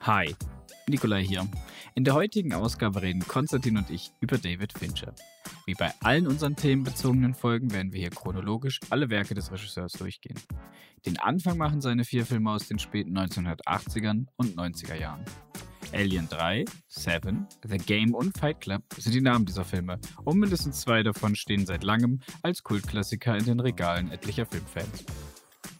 Hi, Nikolai hier. In der heutigen Ausgabe reden Konstantin und ich über David Fincher. Wie bei allen unseren themenbezogenen Folgen werden wir hier chronologisch alle Werke des Regisseurs durchgehen. Den Anfang machen seine vier Filme aus den späten 1980ern und 90er Jahren. Alien 3, Seven, The Game und Fight Club sind die Namen dieser Filme und mindestens zwei davon stehen seit langem als Kultklassiker in den Regalen etlicher Filmfans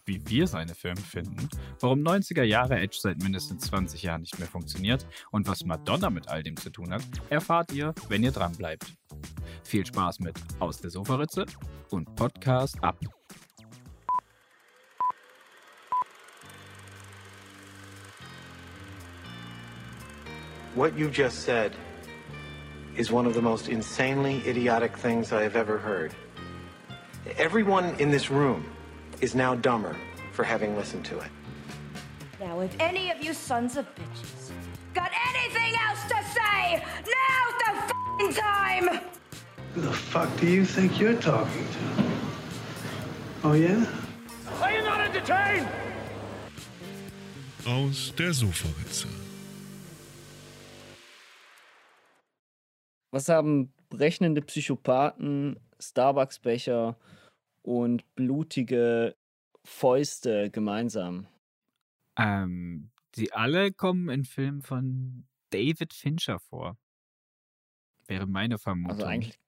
wie wir seine Filme finden, warum 90er Jahre Edge seit mindestens 20 Jahren nicht mehr funktioniert und was Madonna mit all dem zu tun hat, erfahrt ihr, wenn ihr dran bleibt. Viel Spaß mit Aus der Sofaritze und Podcast ab. What you just said is one of the most insanely idiotic things I have ever heard. Everyone in this room is now dumber for having listened to it. Now, if any of you sons of bitches got anything else to say, now's the f***ing time! Who the fuck do you think you're talking to? Oh, yeah? Are you not entertained? Aus der Sofaritze. Was haben berechnende Psychopathen, Starbucks-Becher und blutige Fäuste gemeinsam? Ähm, die alle kommen in Filmen von David Fincher vor. Wäre meine Vermutung. Also eigentlich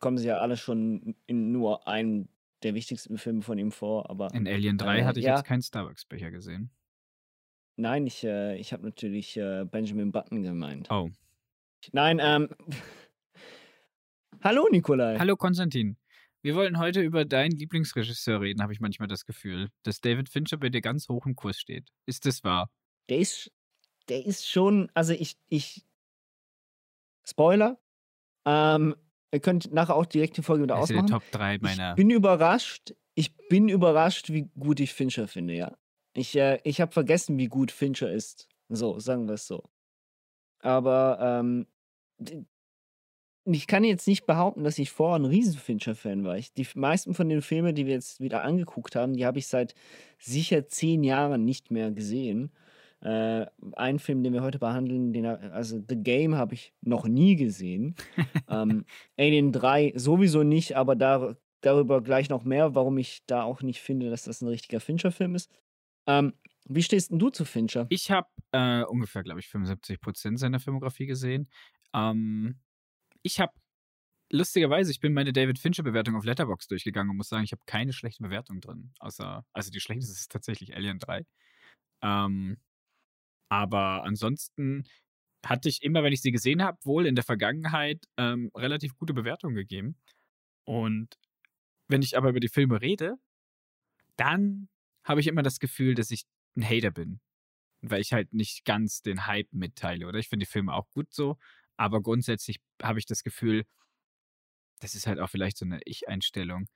kommen sie ja alle schon in nur einem der wichtigsten Filme von ihm vor, aber. In Alien 3 äh, hatte ich ja. jetzt keinen Starbucks-Becher gesehen. Nein, ich, äh, ich habe natürlich äh, Benjamin Button gemeint. Oh. Nein, ähm. Hallo, Nikolai. Hallo Konstantin. Wir wollen heute über deinen Lieblingsregisseur reden, habe ich manchmal das Gefühl, dass David Fincher bei dir ganz hoch im Kurs steht. Ist das wahr? Der ist, der ist schon, also ich, ich, Spoiler, ähm, ihr könnt nachher auch direkt die Folge wieder der ausmachen. Top 3 meiner. Ich bin überrascht, ich bin überrascht, wie gut ich Fincher finde, ja. Ich, äh, ich habe vergessen, wie gut Fincher ist. So, sagen wir es so. Aber ähm, ich kann jetzt nicht behaupten, dass ich vorher ein riesen Fincher-Fan war. Ich, die meisten von den Filmen, die wir jetzt wieder angeguckt haben, die habe ich seit sicher zehn Jahren nicht mehr gesehen. Äh, ein Film, den wir heute behandeln, den, also The Game habe ich noch nie gesehen. ähm, Alien 3 sowieso nicht, aber da, darüber gleich noch mehr, warum ich da auch nicht finde, dass das ein richtiger Fincher-Film ist. Ähm, wie stehst denn du zu Fincher? Ich habe äh, ungefähr, glaube ich, 75% seiner Filmografie gesehen. Ähm, ich habe, lustigerweise, ich bin meine David Fincher-Bewertung auf Letterboxd durchgegangen und muss sagen, ich habe keine schlechte Bewertung drin. Außer, also die schlechteste ist tatsächlich Alien 3. Ähm, aber ansonsten hatte ich immer, wenn ich sie gesehen habe, wohl in der Vergangenheit ähm, relativ gute Bewertungen gegeben. Und wenn ich aber über die Filme rede, dann habe ich immer das Gefühl, dass ich ein Hater bin. Weil ich halt nicht ganz den Hype mitteile, oder? Ich finde die Filme auch gut so, aber grundsätzlich habe ich das Gefühl, das ist halt auch vielleicht so eine Ich-Einstellung.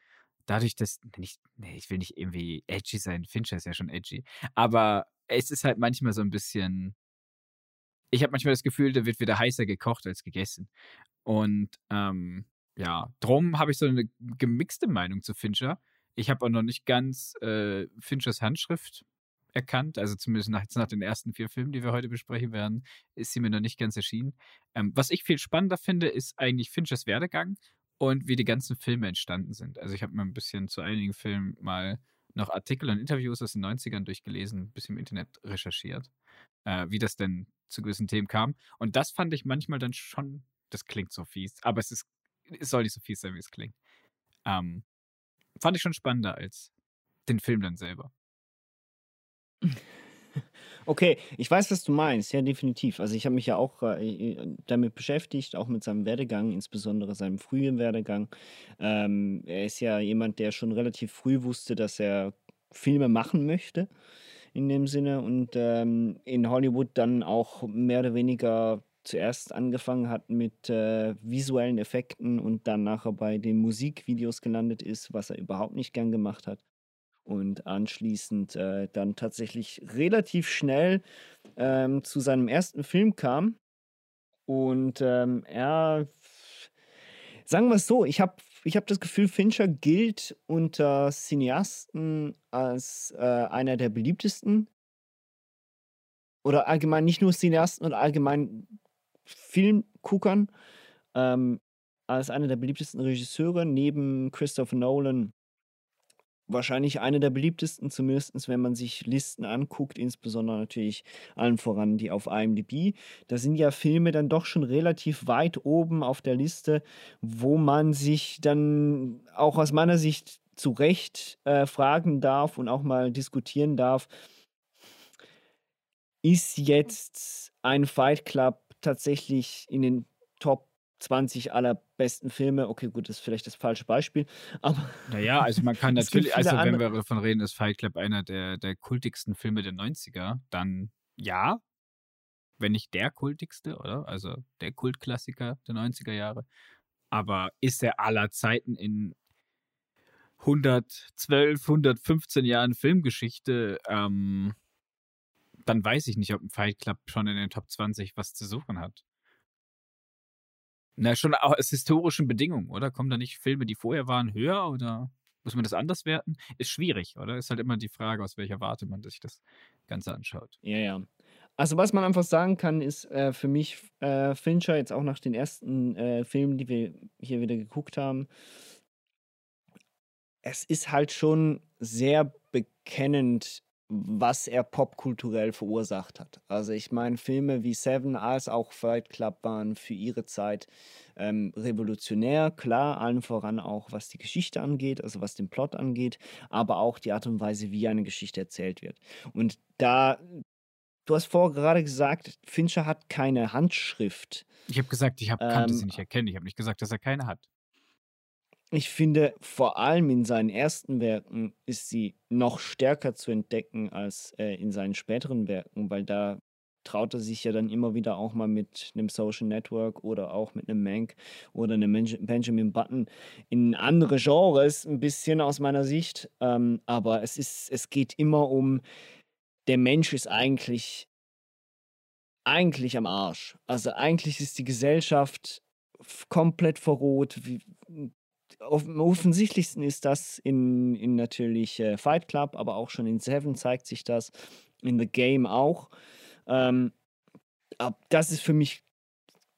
Dadurch, dass, nicht, nee, ich will nicht irgendwie edgy sein, Fincher ist ja schon edgy, aber es ist halt manchmal so ein bisschen, ich habe manchmal das Gefühl, da wird wieder heißer gekocht als gegessen. Und ähm, ja, drum habe ich so eine gemixte Meinung zu Fincher. Ich habe auch noch nicht ganz äh, Finchers Handschrift erkannt, also zumindest nach, nach den ersten vier Filmen, die wir heute besprechen werden, ist sie mir noch nicht ganz erschienen. Ähm, was ich viel spannender finde, ist eigentlich Finchers Werdegang und wie die ganzen Filme entstanden sind. Also ich habe mir ein bisschen zu einigen Filmen mal noch Artikel und Interviews aus den 90ern durchgelesen, ein bisschen im Internet recherchiert, äh, wie das denn zu gewissen Themen kam. Und das fand ich manchmal dann schon, das klingt so fies, aber es ist, es soll nicht so fies sein, wie es klingt. Ähm, fand ich schon spannender als den Film dann selber. Okay, ich weiß, was du meinst, ja, definitiv. Also ich habe mich ja auch äh, damit beschäftigt, auch mit seinem Werdegang, insbesondere seinem frühen Werdegang. Ähm, er ist ja jemand, der schon relativ früh wusste, dass er Filme machen möchte, in dem Sinne, und ähm, in Hollywood dann auch mehr oder weniger zuerst angefangen hat mit äh, visuellen Effekten und dann nachher bei den Musikvideos gelandet ist, was er überhaupt nicht gern gemacht hat und anschließend äh, dann tatsächlich relativ schnell ähm, zu seinem ersten Film kam. Und ähm, er, sagen wir es so, ich habe ich hab das Gefühl, Fincher gilt unter Cineasten als äh, einer der beliebtesten. oder allgemein nicht nur Cineasten oder allgemein Filmguckern ähm, als einer der beliebtesten Regisseure neben Christopher Nolan wahrscheinlich einer der beliebtesten, zumindest wenn man sich Listen anguckt, insbesondere natürlich allen voran die auf IMDb. Da sind ja Filme dann doch schon relativ weit oben auf der Liste, wo man sich dann auch aus meiner Sicht zu Recht äh, fragen darf und auch mal diskutieren darf, ist jetzt ein Fight Club tatsächlich in den Top 20 allerbesten Filme. Okay, gut, das ist vielleicht das falsche Beispiel. Aber naja, also man kann natürlich, also wenn andere... wir davon reden, ist Fight Club einer der, der kultigsten Filme der 90er, dann ja. Wenn nicht der kultigste, oder? Also der Kultklassiker der 90er Jahre. Aber ist er aller Zeiten in 112, 115 Jahren Filmgeschichte, ähm, dann weiß ich nicht, ob ein Fight Club schon in den Top 20 was zu suchen hat. Na, schon aus historischen Bedingungen, oder? Kommen da nicht Filme, die vorher waren, höher oder muss man das anders werten? Ist schwierig, oder? Ist halt immer die Frage, aus welcher Warte man sich das Ganze anschaut. Ja, ja. Also, was man einfach sagen kann, ist äh, für mich äh, Fincher, jetzt auch nach den ersten äh, Filmen, die wir hier wieder geguckt haben, es ist halt schon sehr bekennend was er popkulturell verursacht hat. Also ich meine, Filme wie Seven als auch Fight Club waren für ihre Zeit ähm, revolutionär, klar, allen voran auch was die Geschichte angeht, also was den Plot angeht, aber auch die Art und Weise, wie eine Geschichte erzählt wird. Und da, du hast vorher gerade gesagt, Fincher hat keine Handschrift. Ich habe gesagt, ich hab, kannte ähm, sie nicht erkennen. Ich habe nicht gesagt, dass er keine hat. Ich finde, vor allem in seinen ersten Werken ist sie noch stärker zu entdecken als äh, in seinen späteren Werken, weil da traut er sich ja dann immer wieder auch mal mit einem Social Network oder auch mit einem Mank oder einem Benjamin Button in andere Genres ein bisschen aus meiner Sicht. Ähm, aber es ist, es geht immer um, der Mensch ist eigentlich, eigentlich am Arsch. Also eigentlich ist die Gesellschaft komplett verroht. Wie, am offensichtlichsten ist das in, in natürlich äh, Fight Club, aber auch schon in Seven zeigt sich das, in The Game auch. Ähm, das ist für mich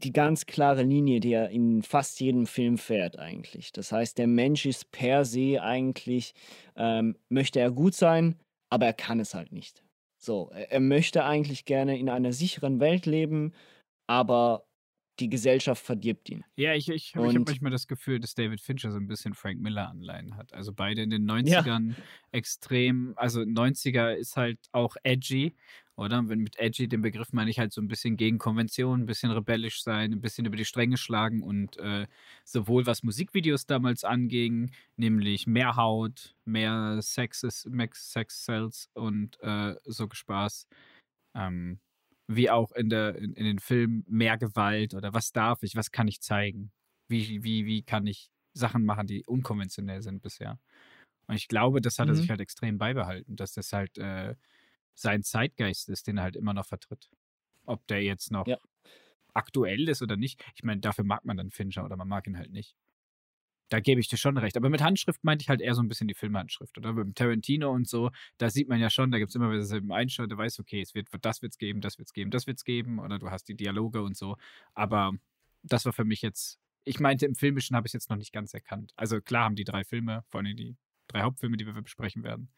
die ganz klare Linie, die er in fast jedem Film fährt eigentlich. Das heißt, der Mensch ist per se eigentlich, ähm, möchte er gut sein, aber er kann es halt nicht. So, er möchte eigentlich gerne in einer sicheren Welt leben, aber die Gesellschaft verdirbt ihn. Ja, ich, ich, ich habe manchmal das Gefühl, dass David Fincher so ein bisschen Frank Miller-Anleihen hat. Also beide in den 90ern ja. extrem, also 90er ist halt auch edgy, oder? Wenn mit edgy den Begriff meine ich halt so ein bisschen gegen Konvention, ein bisschen rebellisch sein, ein bisschen über die Stränge schlagen und äh, sowohl was Musikvideos damals anging, nämlich mehr Haut, mehr Sexes, Sex, Sex Cells und äh, so Spaß. Ähm, wie auch in, der, in, in den Filmen mehr Gewalt oder was darf ich, was kann ich zeigen? Wie, wie, wie kann ich Sachen machen, die unkonventionell sind bisher? Und ich glaube, das hat er sich mhm. halt extrem beibehalten, dass das halt äh, sein Zeitgeist ist, den er halt immer noch vertritt. Ob der jetzt noch ja. aktuell ist oder nicht. Ich meine, dafür mag man dann Fincher oder man mag ihn halt nicht. Da gebe ich dir schon recht. Aber mit Handschrift meinte ich halt eher so ein bisschen die Filmhandschrift. Oder mit Tarantino und so, da sieht man ja schon, da gibt es immer wieder selben Einschau, der weiß, okay, es wird, das wird es geben, das wird es geben, das wird es geben. Oder du hast die Dialoge und so. Aber das war für mich jetzt, ich meinte, im Filmischen habe ich es jetzt noch nicht ganz erkannt. Also klar haben die drei Filme, vor allem die drei Hauptfilme, die wir besprechen werden,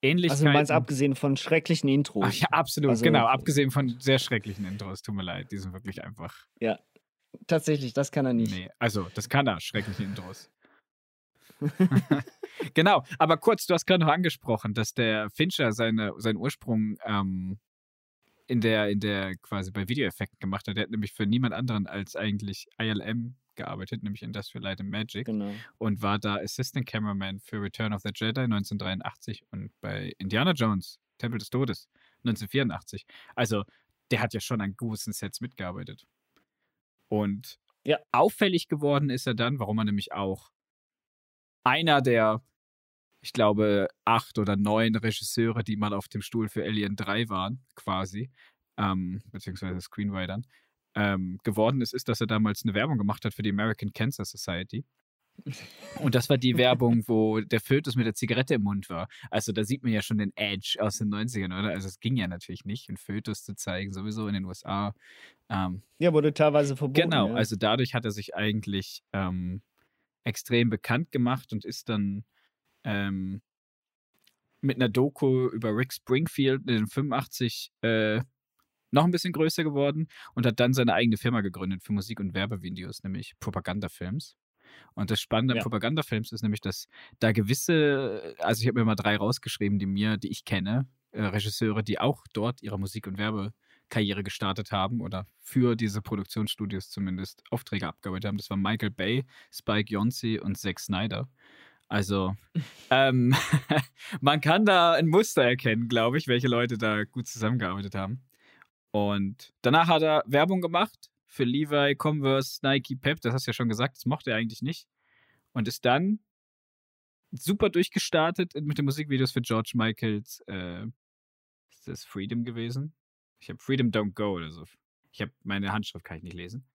Ähnlichkeiten. Also du meinst abgesehen von schrecklichen Intros. Ach ja, absolut, also, genau. Abgesehen von sehr schrecklichen Intros, tut mir leid. Die sind wirklich einfach. Ja, Tatsächlich, das kann er nicht. Nee, also, das kann er, schreckliche Intros. genau, aber kurz, du hast gerade noch angesprochen, dass der Fincher seine, seinen Ursprung ähm, in der, in der quasi bei Videoeffekten gemacht hat. Der hat nämlich für niemand anderen als eigentlich ILM gearbeitet, nämlich Industrial Light and Magic. Genau. Und war da Assistant Cameraman für Return of the Jedi 1983 und bei Indiana Jones, Tempel des Todes 1984. Also, der hat ja schon an großen Sets mitgearbeitet. Und ja. auffällig geworden ist er dann, warum er nämlich auch einer der, ich glaube, acht oder neun Regisseure, die mal auf dem Stuhl für Alien 3 waren, quasi, ähm, beziehungsweise Screenwritern, ähm, geworden ist, ist, dass er damals eine Werbung gemacht hat für die American Cancer Society. Und das war die Werbung, wo der Fötus mit der Zigarette im Mund war. Also da sieht man ja schon den Edge aus den 90ern, oder? Also es ging ja natürlich nicht, einen Fötus zu zeigen, sowieso in den USA. Ähm, Ja, wurde teilweise verboten. genau, ja. also dadurch hat er sich eigentlich ähm, extrem bekannt gemacht und ist dann ähm, mit einer Doku über Rick Springfield in den 85 äh, noch ein bisschen größer geworden und hat dann seine eigene Firma gegründet für Musik- und Werbevideos, nämlich Propagandafilms. Und das Spannende an Ja. Propagandafilms ist nämlich, dass da gewisse, also ich habe mir mal drei rausgeschrieben, die mir, die ich kenne, äh, Regisseure, die auch dort ihre Musik- und Werbekarriere gestartet haben oder für diese Produktionsstudios zumindest Aufträge abgearbeitet haben. Das war Michael Bay, Spike Jonze und Zack Snyder. Also, ähm, man kann da ein Muster erkennen, glaube ich, welche Leute da gut zusammengearbeitet haben. Und danach hat er Werbung gemacht für Levi, Converse, Nike, Pep. Das hast du ja schon gesagt, das mochte er eigentlich nicht. Und ist dann super durchgestartet mit den Musikvideos für George Michaels. Äh, ist das Freedom gewesen? Ich habe Freedom Don't Go oder so. Ich habe meine Handschrift kann ich nicht lesen.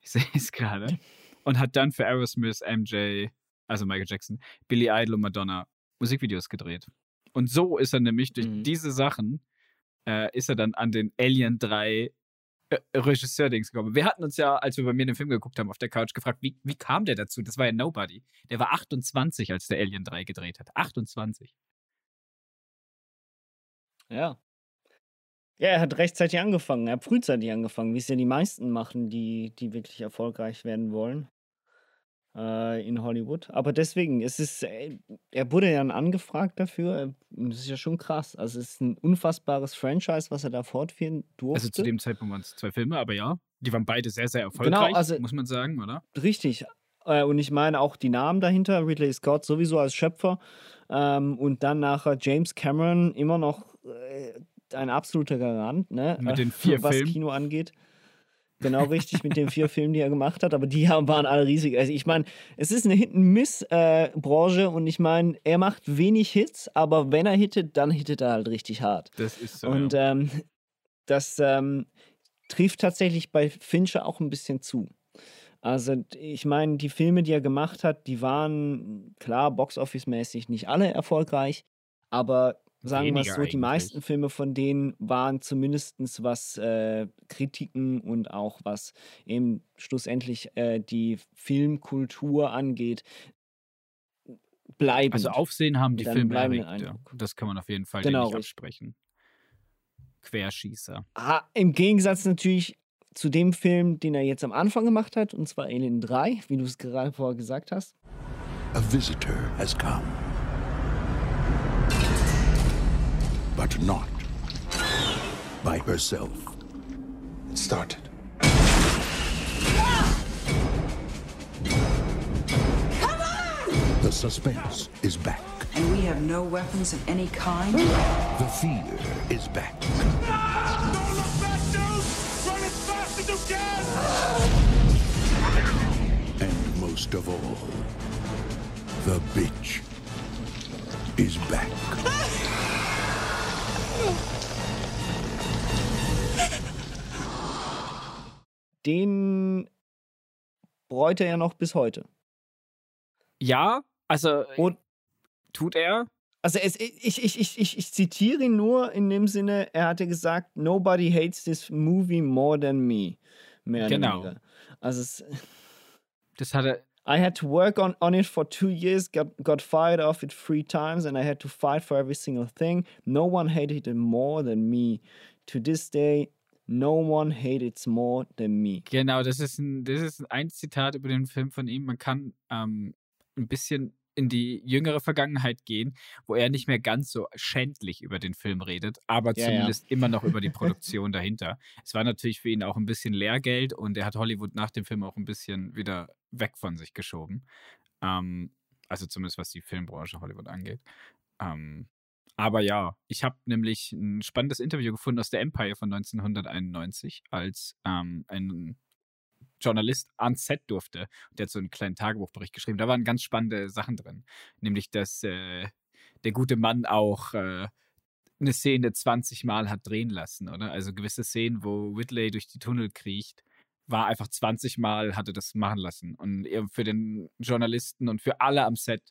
Ich sehe es gerade. Und hat dann für Aerosmith, MJ, also Michael Jackson, Billy Idol und Madonna Musikvideos gedreht. Und so ist er nämlich durch Mhm. diese Sachen äh, ist er dann an den Alien 3 äh, Regisseur-Dings gekommen. Wir hatten uns ja, als wir bei mir den Film geguckt haben, auf der Couch gefragt, wie, wie kam der dazu? Das war ja Nobody. Der war 28, als der Alien 3 gedreht hat. 28. Ja. Ja, er hat rechtzeitig angefangen. Er hat frühzeitig angefangen, wie es ja die meisten machen, die, die wirklich erfolgreich werden wollen äh, in Hollywood. Aber deswegen, es ist, äh, er wurde ja angefragt dafür. äh, Das ist ja schon krass. Also es ist ein unfassbares Franchise, was er da fortführen durfte. Also zu dem Zeitpunkt waren es zwei Filme, aber ja, die waren beide sehr, sehr erfolgreich, also- muss man sagen, oder? Richtig. Äh, und ich meine auch die Namen dahinter, Ridley Scott sowieso als Schöpfer ähm, und dann nachher James Cameron immer noch ein absoluter Garant, ne? Mit den vier was Filmen. Kino angeht. Genau richtig mit den vier Filmen, die er gemacht hat, aber die haben, waren alle riesig. Also ich meine, es ist eine Hit-and-Miss-Branche und ich meine, er macht wenig Hits, aber wenn er hittet, dann hittet er halt richtig hart. Das ist so. Und ja. ähm, das ähm, trifft tatsächlich bei Fincher auch ein bisschen zu. Also, ich meine, die Filme, die er gemacht hat, die waren klar Box-Office-mäßig nicht alle erfolgreich, aber sagen wir es so, die eigentlich. meisten Filme von denen waren zumindest was äh, Kritiken und auch was eben schlussendlich äh, die Filmkultur angeht, bleibend. also Aufsehen haben die Filme erregt, ja. Das kann man auf jeden Fall Genau, nicht absprechen. Querschießer. Ah, Im Gegensatz natürlich zu dem Film, den er jetzt am Anfang gemacht hat, und zwar Alien 3, wie du es gerade vorher gesagt hast. A visitor has come. But not by herself. It started. Come on! The suspense is back. And we have no weapons of any kind? The fear is back. Don't look back, dude! Run as fast as you can! And most of all, the bitch is back. Den bereut er ja noch bis heute. Ja, also Und tut er. also es, ich, ich, ich, ich, ich zitiere ihn nur in dem Sinne, er hatte gesagt, nobody hates this movie more than me. Mehr Genau. Also es, Das hat er. I had to work on, on it for two years, got, got fired off it three times, and I had to fight for every single thing. No one hated it more than me. To this day, no one hates more than me. Genau, das ist ein, das ist ein Zitat über den Film von ihm. Man kann ähm, ein bisschen in die jüngere Vergangenheit gehen, wo er nicht mehr ganz so schändlich über den Film redet, aber Ja, ja. zumindest immer noch über die Produktion dahinter. Es war natürlich für ihn auch ein bisschen Lehrgeld und er hat Hollywood nach dem Film auch ein bisschen wieder weg von sich geschoben. Ähm, also zumindest was die Filmbranche Hollywood angeht. Ähm, aber ja, ich habe nämlich ein spannendes Interview gefunden aus der Empire von 1991, als ähm, ein Journalist ans Set durfte. Der hat so einen kleinen Tagebuchbericht geschrieben. Da waren ganz spannende Sachen drin. Nämlich, dass äh, der gute Mann auch äh, eine Szene 20 Mal hat drehen lassen, oder? Also gewisse Szenen, wo Whitley durch die Tunnel kriecht, war einfach 20 Mal, hatte das machen lassen. Und für den Journalisten und für alle am Set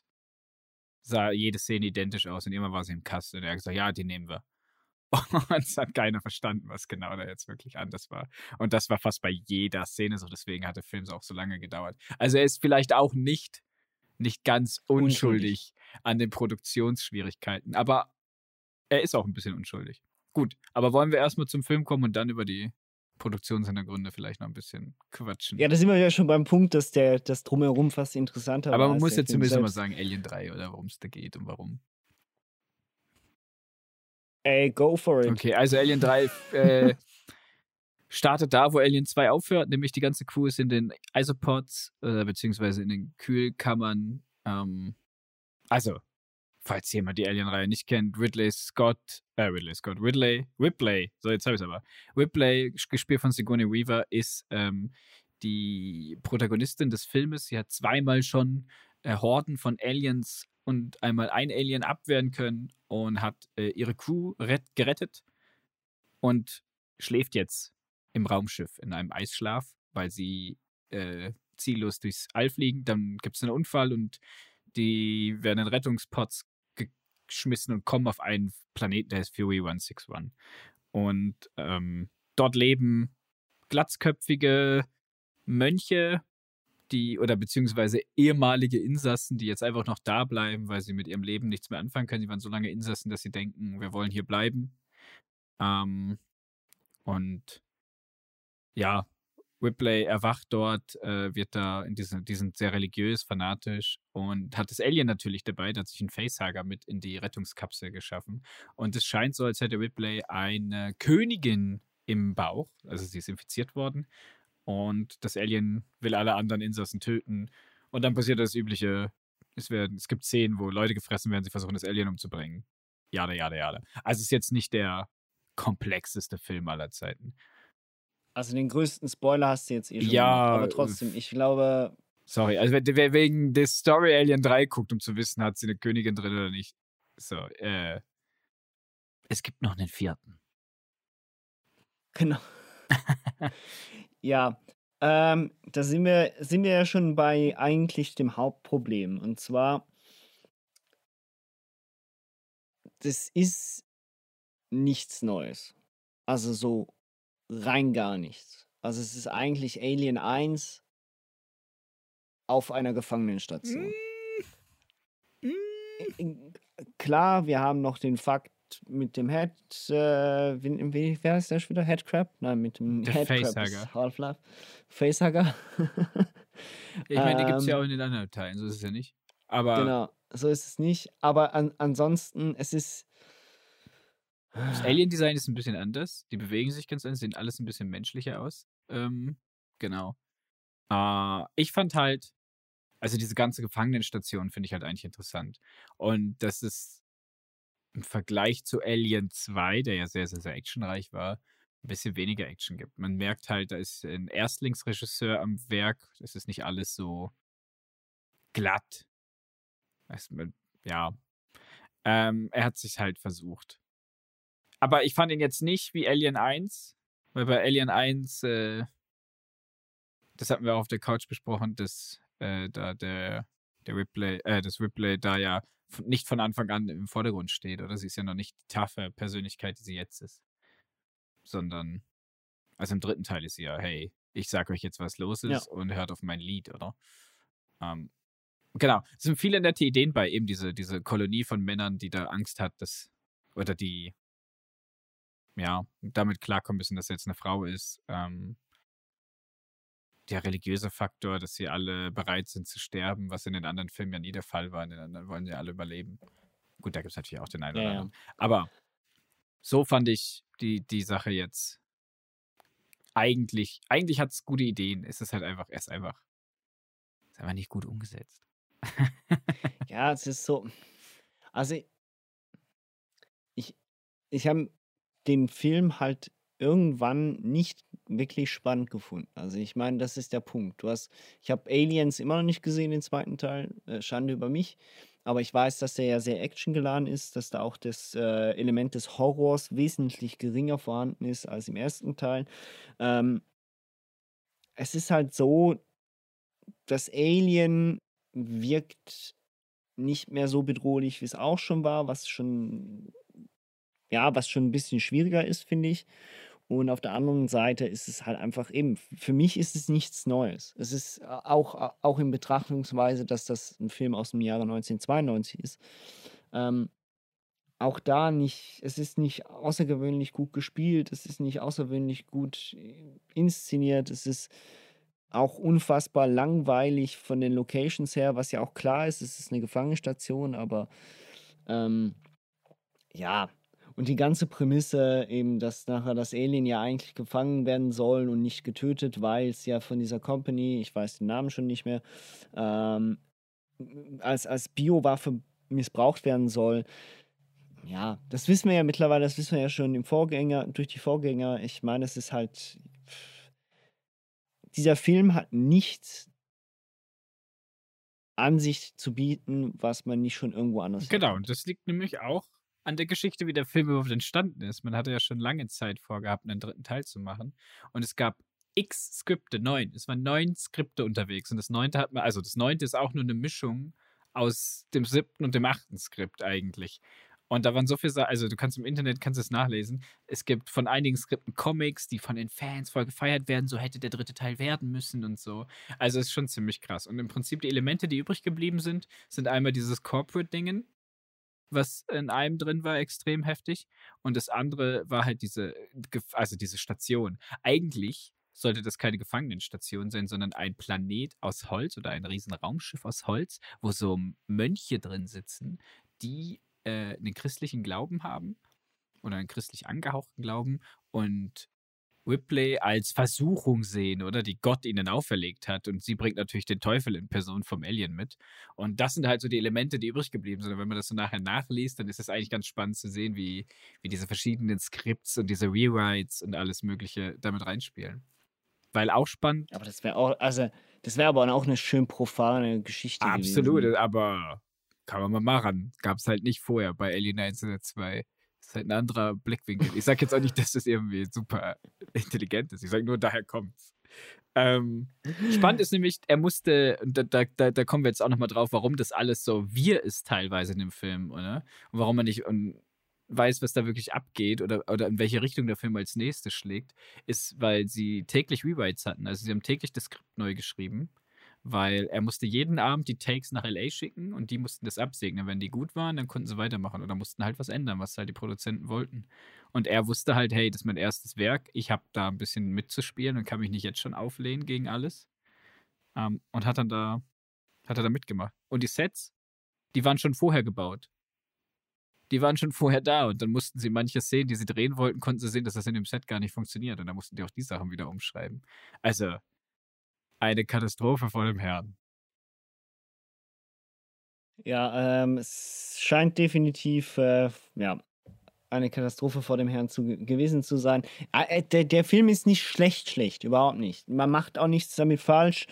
sah jede Szene identisch aus und immer war sie im Kasten. Und er hat gesagt, ja, die nehmen wir. Und es hat keiner verstanden, was genau da jetzt wirklich anders war. Und das war fast bei jeder Szene so, deswegen hat der Film so auch so lange gedauert. Also er ist vielleicht auch nicht, nicht ganz unschuldig, an den Produktionsschwierigkeiten, aber er ist auch ein bisschen unschuldig. Gut, aber wollen wir erstmal zum Film kommen und dann über die Produktionshintergründe vielleicht noch ein bisschen quatschen. Ja, da sind wir ja schon beim Punkt, dass der das drumherum fast interessanter aber war. man muss jetzt zumindest mal sagen, Alien 3 oder worum es da geht und warum. Ey, go for it. Okay, also Alien 3 äh, startet da, wo Alien 2 aufhört, nämlich die ganze Crew ist in den Isopods, äh, beziehungsweise in den Kühlkammern. Ähm, also, falls jemand die Alien-Reihe nicht kennt, Ridley Scott, äh, Ridley Scott, Ridley, Ripley, so jetzt habe ich es aber. Ripley, gespielt von Sigourney Weaver, ist ähm, die Protagonistin des Filmes. Sie hat zweimal schon äh, Horden von Aliens und einmal ein Alien abwehren können und hat äh, ihre Crew rett, gerettet und schläft jetzt im Raumschiff in einem Eisschlaf, weil sie äh, ziellos durchs All fliegen. Dann gibt es einen Unfall und die werden in Rettungspots geschmissen und kommen auf einen Planeten, der heißt Fury 161. Und ähm, dort leben glatzköpfige Mönche, die oder beziehungsweise ehemalige Insassen, die jetzt einfach noch da bleiben, weil sie mit ihrem Leben nichts mehr anfangen können. Die waren so lange Insassen, dass sie denken, wir wollen hier bleiben. Ähm, und ja, Ripley erwacht dort, äh, wird da in diesen, die sind sehr religiös, fanatisch und hat das Alien natürlich dabei, der hat sich einen Facehugger mit in die Rettungskapsel geschaffen. Und es scheint so, als hätte Ripley eine Königin im Bauch, also sie ist infiziert worden und das Alien will alle anderen Insassen töten. Und dann passiert das übliche, es, werden, es gibt Szenen, wo Leute gefressen werden, sie versuchen das Alien umzubringen. Jada, jada, jada. Also es ist jetzt nicht der komplexeste Film aller Zeiten. Also den größten Spoiler hast du jetzt eh schon Ja, gemacht. Aber trotzdem, ich glaube, Sorry, also wer, wegen des Story Alien 3 guckt, um zu wissen, hat sie eine Königin drin oder nicht. So, äh. Es gibt noch einen vierten. genau. ja, ähm, da sind wir, sind wir ja schon bei eigentlich dem Hauptproblem. Und zwar, das ist nichts Neues. Also so rein gar nichts. Also es ist eigentlich Alien 1 auf einer Gefangenenstation. In- Klar, wir haben noch den Fakt mit dem Head, äh, wie, wie wer ist der schon wieder? Headcrab? Nein, mit dem Headcrab. Half-Life. Facehugger. Ich meine, die gibt es ja Ähm, auch in den anderen Teilen, so ist es ja nicht. Aber Genau, so ist es nicht. Aber an, ansonsten, es ist. das Alien-Design ist ein bisschen anders. Die bewegen sich ganz anders, sehen alles ein bisschen menschlicher aus. Ähm, genau. Äh, ich fand halt, also diese ganze Gefangenenstation finde ich halt eigentlich interessant. Und das ist im Vergleich zu Alien 2, der ja sehr, sehr, sehr actionreich war, ein bisschen weniger Action gibt. Man merkt halt, da ist ein Erstlingsregisseur am Werk. Es ist nicht alles so glatt. Es, ja. Ähm, er hat sich halt versucht. Aber ich fand ihn jetzt nicht wie Alien 1, weil bei Alien 1, äh, das hatten wir auch auf der Couch besprochen, dass äh, da der, der Ripley, äh, das Ripley da ja nicht von Anfang an im Vordergrund steht, oder? Sie ist ja noch nicht die taffe Persönlichkeit, die sie jetzt ist. Sondern, also im dritten Teil ist sie ja, hey, ich sag euch jetzt, was los ist Ja. und hört auf mein Lied, oder? Ähm, genau. Es sind viele nette Ideen bei, eben diese, diese Kolonie von Männern, die da Angst hat, dass, oder die, ja, damit klarkommen müssen, dass jetzt eine Frau ist. Ähm, der religiöse Faktor, dass sie alle bereit sind zu sterben, was in den anderen Filmen ja nie der Fall war. In den anderen wollen ja alle überleben. Gut, da gibt es natürlich auch den einen Ja, oder ja. anderen. Aber so fand ich die, die Sache jetzt eigentlich, eigentlich hat es gute Ideen. Es ist halt einfach, es ist einfach, es ist einfach nicht gut umgesetzt. Ja, es ist so. Also, ich, ich habe den Film halt irgendwann nicht wirklich spannend gefunden. Also, ich meine, das ist der Punkt. Du hast, ich habe Aliens immer noch nicht gesehen, den zweiten Teil. Äh, Schande über mich. Aber ich weiß, dass der ja sehr actiongeladen ist, dass da auch das äh, Element des Horrors wesentlich geringer vorhanden ist als im ersten Teil. Ähm, es ist halt so, das Alien wirkt nicht mehr so bedrohlich, wie es auch schon war, was schon, ja, was schon ein bisschen schwieriger ist, finde ich. Und auf der anderen Seite ist es halt einfach eben, für mich ist es nichts Neues. Es ist auch, auch in Betrachtungsweise, dass das ein Film aus dem Jahre 1992 ist. Ähm, auch da nicht, es ist nicht außergewöhnlich gut gespielt, es ist nicht außergewöhnlich gut inszeniert, es ist auch unfassbar langweilig von den Locations her, was ja auch klar ist, es ist eine Gefangenenstation, aber ähm, ja, und die ganze Prämisse eben, dass nachher das Alien ja eigentlich gefangen werden soll und nicht getötet, weil es ja von dieser Company, ich weiß den Namen schon nicht mehr, ähm, als, als Biowaffe missbraucht werden soll. Ja, das wissen wir ja mittlerweile, das wissen wir ja schon im Vorgänger, durch die Vorgänger. Ich meine, es ist halt dieser Film hat nichts an sich zu bieten, was man nicht schon irgendwo anders Genau, und das liegt nämlich auch an der Geschichte, wie der Film überhaupt entstanden ist. Man hatte ja schon lange Zeit vorgehabt, einen dritten Teil zu machen. Und es gab x Skripte, neun. Es waren neun Skripte unterwegs. Und das neunte hat man, also das neunte ist auch nur eine Mischung aus dem siebten und dem achten Skript eigentlich. Und da waren so viele also du kannst im Internet, kannst es nachlesen. Es gibt von einigen Skripten Comics, die von den Fans voll gefeiert werden, so hätte der dritte Teil werden müssen und so. Also es ist schon ziemlich krass. Und im Prinzip die Elemente, die übrig geblieben sind, sind einmal dieses Corporate-Dingen, was in einem drin war, extrem heftig. Und das andere war halt diese, also diese Station. Eigentlich sollte das keine Gefangenenstation sein, sondern ein Planet aus Holz oder ein riesen Raumschiff aus Holz, wo so Mönche drin sitzen, die äh, einen christlichen Glauben haben oder einen christlich angehauchten Glauben und Ripley als Versuchung sehen, oder die Gott ihnen auferlegt hat. Und sie bringt natürlich den Teufel in Person vom Alien mit. Und das sind halt so die Elemente, die übrig geblieben sind. Und wenn man das so nachher nachliest, dann ist es eigentlich ganz spannend zu sehen, wie, wie diese verschiedenen Skripts und diese Rewrites und alles Mögliche damit reinspielen. Weil auch spannend. Aber das wäre auch, also, das wäre aber auch eine schön profane Geschichte. Absolut, gewesen. aber kann man mal machen. Gab es halt nicht vorher bei Alien 102. Das ist halt ein anderer Blickwinkel. Ich sage jetzt auch nicht, dass das irgendwie super intelligent ist. Ich sage nur, daher kommt's. Ähm, spannend ist nämlich, er musste, da, da, da kommen wir jetzt auch nochmal drauf, warum das alles so wir ist teilweise in dem Film, oder? Und warum man nicht und weiß, was da wirklich abgeht oder, oder in welche Richtung der Film als nächstes schlägt, ist, weil sie täglich Rewrites hatten. Also sie haben täglich das Skript neu geschrieben weil er musste jeden Abend die Takes nach LA schicken und die mussten das absegnen. Wenn die gut waren, dann konnten sie weitermachen oder mussten halt was ändern, was halt die Produzenten wollten. Und er wusste halt, hey, das ist mein erstes Werk, ich habe da ein bisschen mitzuspielen und kann mich nicht jetzt schon auflehnen gegen alles. Ähm, und hat dann da, hat er da mitgemacht. Und die Sets, die waren schon vorher gebaut. Die waren schon vorher da und dann mussten sie manche Szenen, die sie drehen wollten, konnten sie sehen, dass das in dem Set gar nicht funktioniert und dann mussten die auch die Sachen wieder umschreiben. Also, eine Katastrophe vor dem Herrn. Ja, ähm, es scheint definitiv, äh, ja, eine Katastrophe vor dem Herrn zu, gewesen zu sein. Ah, äh, der, der Film ist nicht schlecht, schlecht, überhaupt nicht. Man macht auch nichts damit falsch,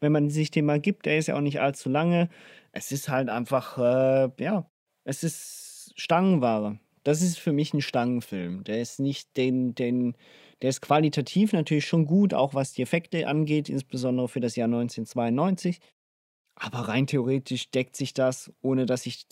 wenn man sich den mal gibt. Der ist ja auch nicht allzu lange. Es ist halt einfach, äh, ja, es ist Stangenware. Das ist für mich ein Stangenfilm. Der ist nicht den, den, der ist qualitativ natürlich schon gut, auch was die Effekte angeht, insbesondere für das Jahr 1992. Aber rein theoretisch deckt sich das, ohne dass ich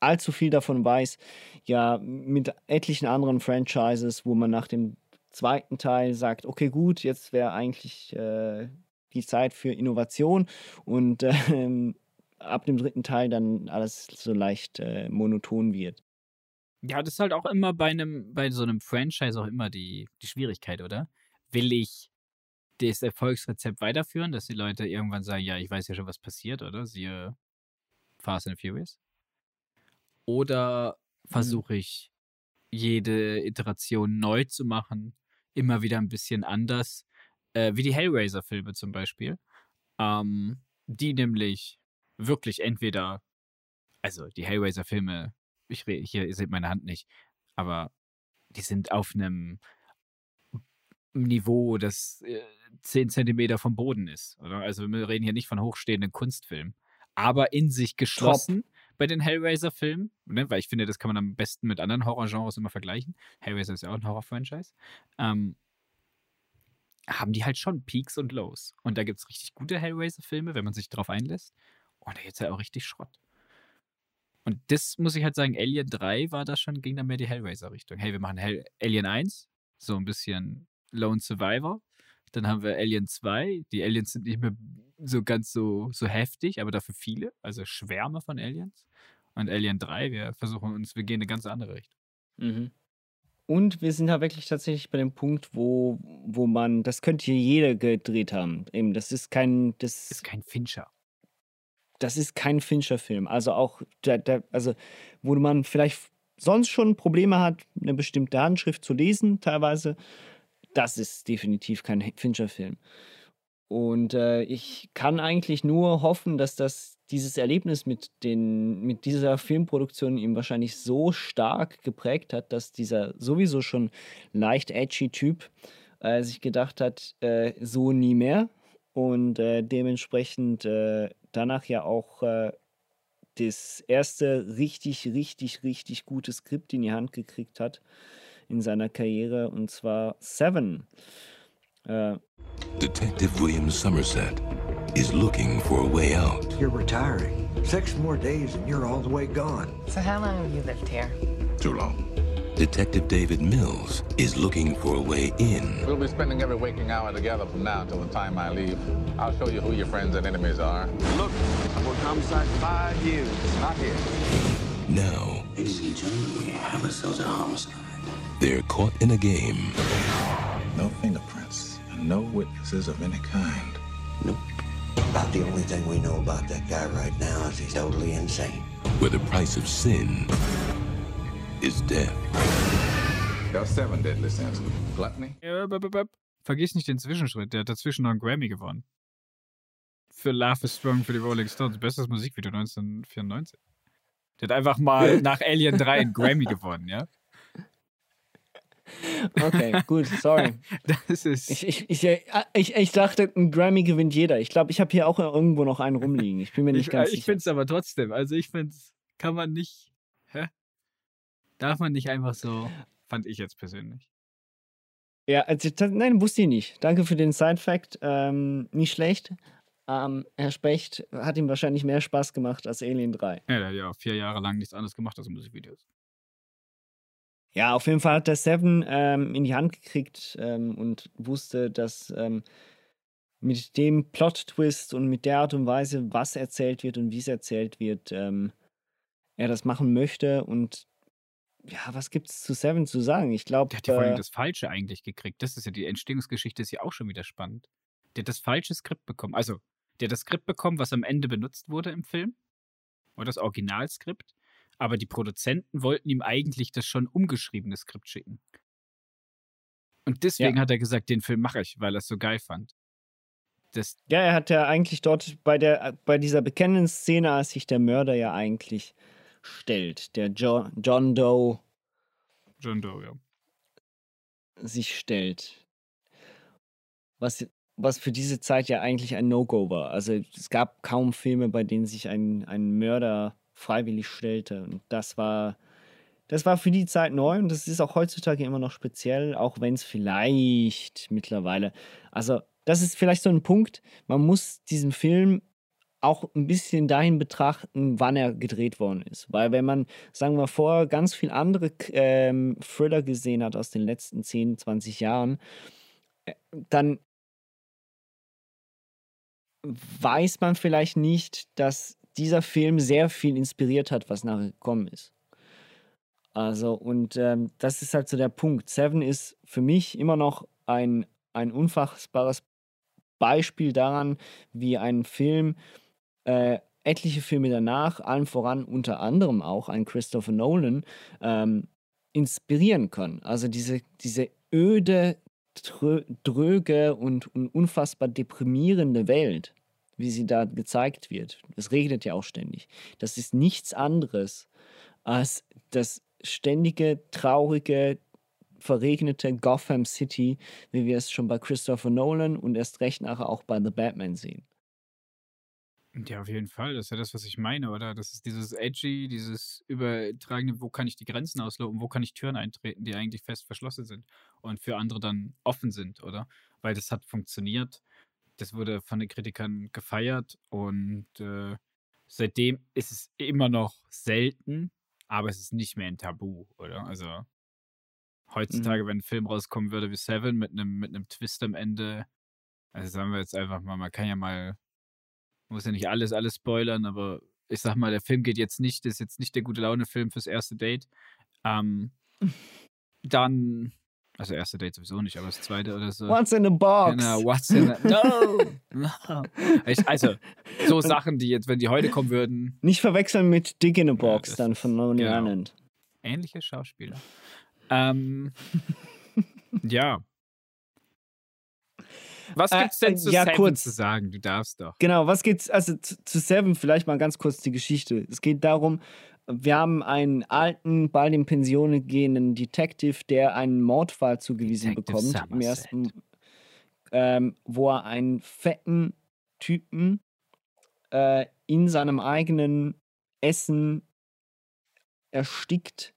allzu viel davon weiß, ja mit etlichen anderen Franchises, wo man nach dem zweiten Teil sagt, okay gut, jetzt wäre eigentlich äh, die Zeit für Innovation und äh, ab dem dritten Teil dann alles so leicht äh, monoton wird. Ja, das ist halt auch immer bei einem, bei so einem Franchise auch immer die, die Schwierigkeit, oder? Will ich das Erfolgsrezept weiterführen, dass die Leute irgendwann sagen, ja, ich weiß ja schon, was passiert, oder? Siehe Fast and Furious. Oder mhm. versuche ich, jede Iteration neu zu machen, immer wieder ein bisschen anders, äh, wie die Hellraiser-Filme zum Beispiel, ähm, die nämlich wirklich entweder, also die Hellraiser-Filme ich rede, hier, ihr seht meine Hand nicht, aber die sind auf einem Niveau, das äh, 10 Zentimeter vom Boden ist. Oder? Also wir reden hier nicht von hochstehenden Kunstfilmen. Aber in sich geschlossen Top. bei den Hellraiser-Filmen, ne? weil ich finde, das kann man am besten mit anderen Horrorgenres immer vergleichen. Hellraiser ist ja auch ein Horror-Franchise. Ähm, haben die halt schon Peaks und Lows. Und da gibt es richtig gute Hellraiser-Filme, wenn man sich darauf einlässt. Und da gibt es ja auch richtig Schrott. Und das muss ich halt sagen, Alien 3 war da schon, ging dann mehr die Hellraiser-Richtung. Hey, wir machen Hell Alien 1, so ein bisschen Lone Survivor. Dann haben wir Alien 2. Die Aliens sind nicht mehr so ganz so, so heftig, aber dafür viele, also Schwärme von Aliens. Und Alien 3, wir versuchen uns, wir gehen in eine ganz andere Richtung. Mhm. Und wir sind ja wirklich tatsächlich bei dem Punkt, wo, wo man, das könnte hier jeder gedreht haben. Eben, das ist kein, das ist kein Fincher. Das ist kein Fincher-Film. Also auch, der, der, also wo man vielleicht sonst schon Probleme hat, eine bestimmte Handschrift zu lesen, teilweise, das ist definitiv kein Fincher-Film. Und äh, ich kann eigentlich nur hoffen, dass das dieses Erlebnis mit, den, mit dieser Filmproduktion ihm wahrscheinlich so stark geprägt hat, dass dieser sowieso schon leicht edgy Typ äh, sich gedacht hat, äh, so nie mehr. Und äh, dementsprechend äh, danach ja auch äh, das erste richtig, richtig, richtig gute Skript in die Hand gekriegt hat in seiner Karriere, und zwar Seven. Äh, Detective William Somerset is looking for a way out. You're retiring. Six more days and you're all the way gone. So how long have you lived here? Too long. Detective David Mills is looking for a way in. We'll be spending every waking hour together from now until the time I leave. I'll show you who your friends and enemies are. Look, I've worked homicide five years. Not here. Now, Ladies and gentlemen, we have ourselves a homicide. they're caught in a game No fingerprints and no witnesses of any kind. Nope. About the only thing we know about that guy right now is he's totally insane. where the price of sin is death. There are seven deadly sins. Gluttony. Vergiss nicht den Zwischenschritt. Der hat dazwischen noch einen Grammy gewonnen. Für Love is Strong für die Rolling Stones. Bestes Musikvideo 1994. Der hat einfach mal nach Alien 3 einen Grammy gewonnen, ja? Okay, gut, sorry. Das ist. Ich, ich, ich, äh, ich, ich dachte, ein Grammy gewinnt jeder. Ich glaube, ich habe hier auch irgendwo noch einen rumliegen. Ich bin mir nicht ich, ganz ich sicher. finde es aber trotzdem. Also ich finde es, kann man nicht. Darf man nicht einfach so. Fand ich jetzt persönlich. Ja, also, nein, wusste ich nicht. Danke für den Side-Fact. Ähm, nicht schlecht. Ähm, Herr Specht hat ihm wahrscheinlich mehr Spaß gemacht als Alien 3. Ja, der hat ja vier Jahre lang nichts anderes gemacht als Musikvideos. Ja, auf jeden Fall hat er Seven ähm, in die Hand gekriegt ähm, und wusste, dass ähm, mit dem Plot-Twist und mit der Art und Weise, was erzählt wird und wie es erzählt wird, ähm, er das machen möchte. Und ja, was gibt es zu Seven zu sagen? Ich glaube, Der hat ja vor allem äh, das Falsche eigentlich gekriegt. Das ist ja die Entstehungsgeschichte, ist ja auch schon wieder spannend. Der hat das falsche Skript bekommen. Also, der hat das Skript bekommen, was am Ende benutzt wurde im Film. Oder das Originalskript. Aber die Produzenten wollten ihm eigentlich das schon umgeschriebene Skript schicken. Und deswegen Ja. hat er gesagt, den Film mache ich, weil er es so geil fand. Das, ja, er hat ja eigentlich dort bei, der, bei dieser bekennenden Szene, als sich der Mörder ja eigentlich stellt, der John, John Doe John Doe, ja. sich stellt. Was, was für diese Zeit ja eigentlich ein No-Go war. Also es gab kaum Filme, bei denen sich ein, ein Mörder freiwillig stellte. Und das war, das war für die Zeit neu und das ist auch heutzutage immer noch speziell, auch wenn es vielleicht mittlerweile. Also, das ist vielleicht so ein Punkt, man muss diesen Film auch ein bisschen dahin betrachten, wann er gedreht worden ist. Weil wenn man, sagen wir, vorher ganz viel andere ähm, Thriller gesehen hat aus den letzten 10, 20 Jahren, äh, dann weiß man vielleicht nicht, dass dieser Film sehr viel inspiriert hat, was nachher gekommen ist. Also, und ähm, das ist halt so der Punkt. Seven ist für mich immer noch ein, ein unfassbares Beispiel daran, wie ein Film äh, etliche Filme danach, allen voran unter anderem auch ein Christopher Nolan, ähm, inspirieren kann. Also diese, diese öde, dröge und, und unfassbar deprimierende Welt, wie sie da gezeigt wird. Es regnet ja auch ständig. Das ist nichts anderes als das ständige, traurige, verregnete Gotham City, wie wir es schon bei Christopher Nolan und erst recht nachher auch bei The Batman sehen. Ja, auf jeden Fall. Das ist ja das, was ich meine, oder? Das ist dieses edgy, dieses übertragene, wo kann ich die Grenzen ausloten, wo kann ich Türen eintreten, die eigentlich fest verschlossen sind und für andere dann offen sind, oder? Weil das hat funktioniert. Das wurde von den Kritikern gefeiert und äh, seitdem ist es immer noch selten, aber es ist nicht mehr ein Tabu, oder? Also heutzutage, Mhm. wenn ein Film rauskommen würde wie Seven mit einem mit einem Twist am Ende, also sagen wir jetzt einfach mal, man kann ja mal muss ja nicht alles, alles spoilern, aber ich sag mal, der Film geht jetzt nicht, ist jetzt nicht der gute Laune-Film fürs erste Date. Ähm, dann, also erste Date sowieso nicht, aber das zweite oder so. What's in the box? Genau, what's in the, no, no. Ich, also, so Sachen, die jetzt, wenn die heute kommen würden, Nicht verwechseln mit Dick in a Box das dann von Lonely genau. Island. ähnliche Schauspieler. Ähm, ja. Was Äh, gibt's denn zu ja, Seven kurz. zu sagen? Du darfst doch. Genau, was geht's, also zu, zu Seven vielleicht mal ganz kurz die Geschichte. Es geht darum, wir haben einen alten, bald in Pension gehenden Detective, der einen Mordfall zugewiesen Detective bekommt. Im Somerset. ersten, ähm, wo er einen fetten Typen äh, in seinem eigenen Essen erstickt.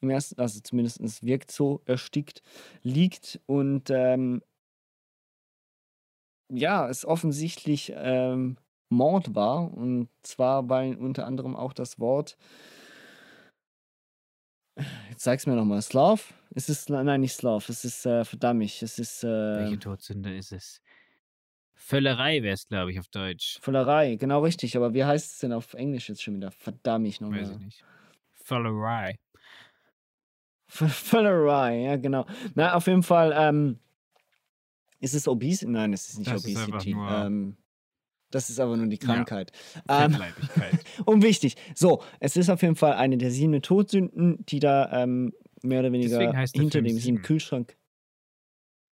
Im ersten, also zumindest es wirkt so, erstickt, liegt und ähm, ja, es offensichtlich ähm, Mord war. Und zwar, weil unter anderem auch das Wort. Jetzt sag's mir nochmal. Slav? Es ist, nein, nicht Slav. Es ist äh, verdammt. Es ist äh, Welche Todsünde ist es? Völlerei wäre es, glaube ich, auf Deutsch. Vollerei. Genau richtig. Aber wie heißt es denn auf Englisch jetzt schon wieder? Verdammt Weiß ich nochmal. nicht. Völlerei. Vollerei, ja, genau. Na, auf jeden Fall. Ähm, ist es Obese? Nein, es ist nicht Das ist Obesity. nur- ähm, das ist aber nur die Ja, Krankheit. Ähm, Fettleibigkeit. Unwichtig. So, es ist auf jeden Fall eine der sieben Todsünden, die da ähm, mehr oder weniger hinter dem sieben Sieben. Kühlschrank.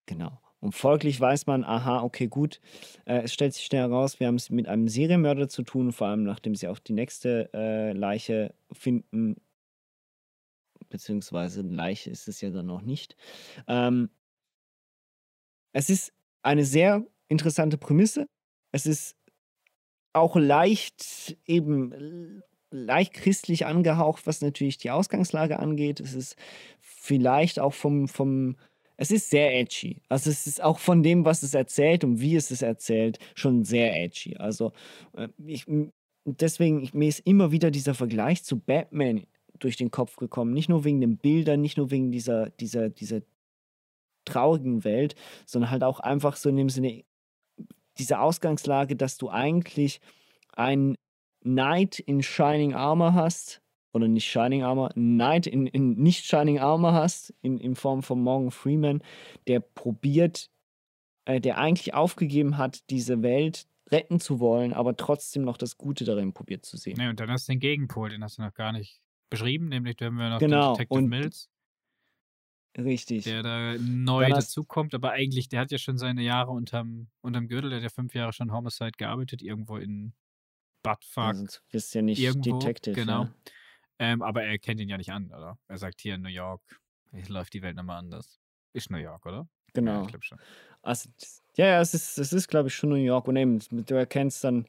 Genau. Und folglich weiß man, aha, okay, gut. Äh, es stellt sich schnell heraus, wir haben es mit einem Serienmörder zu tun, vor allem nachdem sie auch die nächste äh, Leiche finden. Beziehungsweise Leiche ist es ja dann noch nicht. Ähm, es ist eine sehr interessante Prämisse. Es ist auch leicht eben leicht christlich angehaucht, was natürlich die Ausgangslage angeht. Es ist vielleicht auch vom, vom es ist sehr edgy. Also es ist auch von dem, was es erzählt und wie es es erzählt, schon sehr edgy. Also äh, ich, deswegen, ich, mir ist immer wieder dieser Vergleich zu Batman durch den Kopf gekommen. Nicht nur wegen den Bildern, nicht nur wegen dieser, dieser, dieser traurigen Welt, sondern halt auch einfach so in dem Sinne, diese Ausgangslage, dass du eigentlich einen Knight in Shining Armor hast, oder nicht Shining Armor, Knight in, in nicht Shining Armor hast, in, in Form von Morgan Freeman, der probiert, äh, der eigentlich aufgegeben hat, diese Welt retten zu wollen, aber trotzdem noch das Gute darin probiert zu sehen. Ne, und dann hast du den Gegenpol, den hast du noch gar nicht beschrieben, nämlich da haben wir noch Genau, den Detective und- Mills, Richtig. der da neu Dann dazukommt, aber eigentlich, der hat ja schon seine Jahre unterm, unterm Gürtel, der hat ja fünf Jahre schon Homicide gearbeitet, irgendwo in Buttfuck. Also, du bist ja nicht irgendwo, Detective. Genau. Ja. Ähm, aber er kennt ihn ja nicht an, oder? Er sagt hier in New York, hier läuft die Welt nochmal anders. Ist New York, oder? Ja, Genau. ich glaube schon. Also, ja, ja, es ist, es ist glaube ich, schon New York. Und eben, du erkennst dann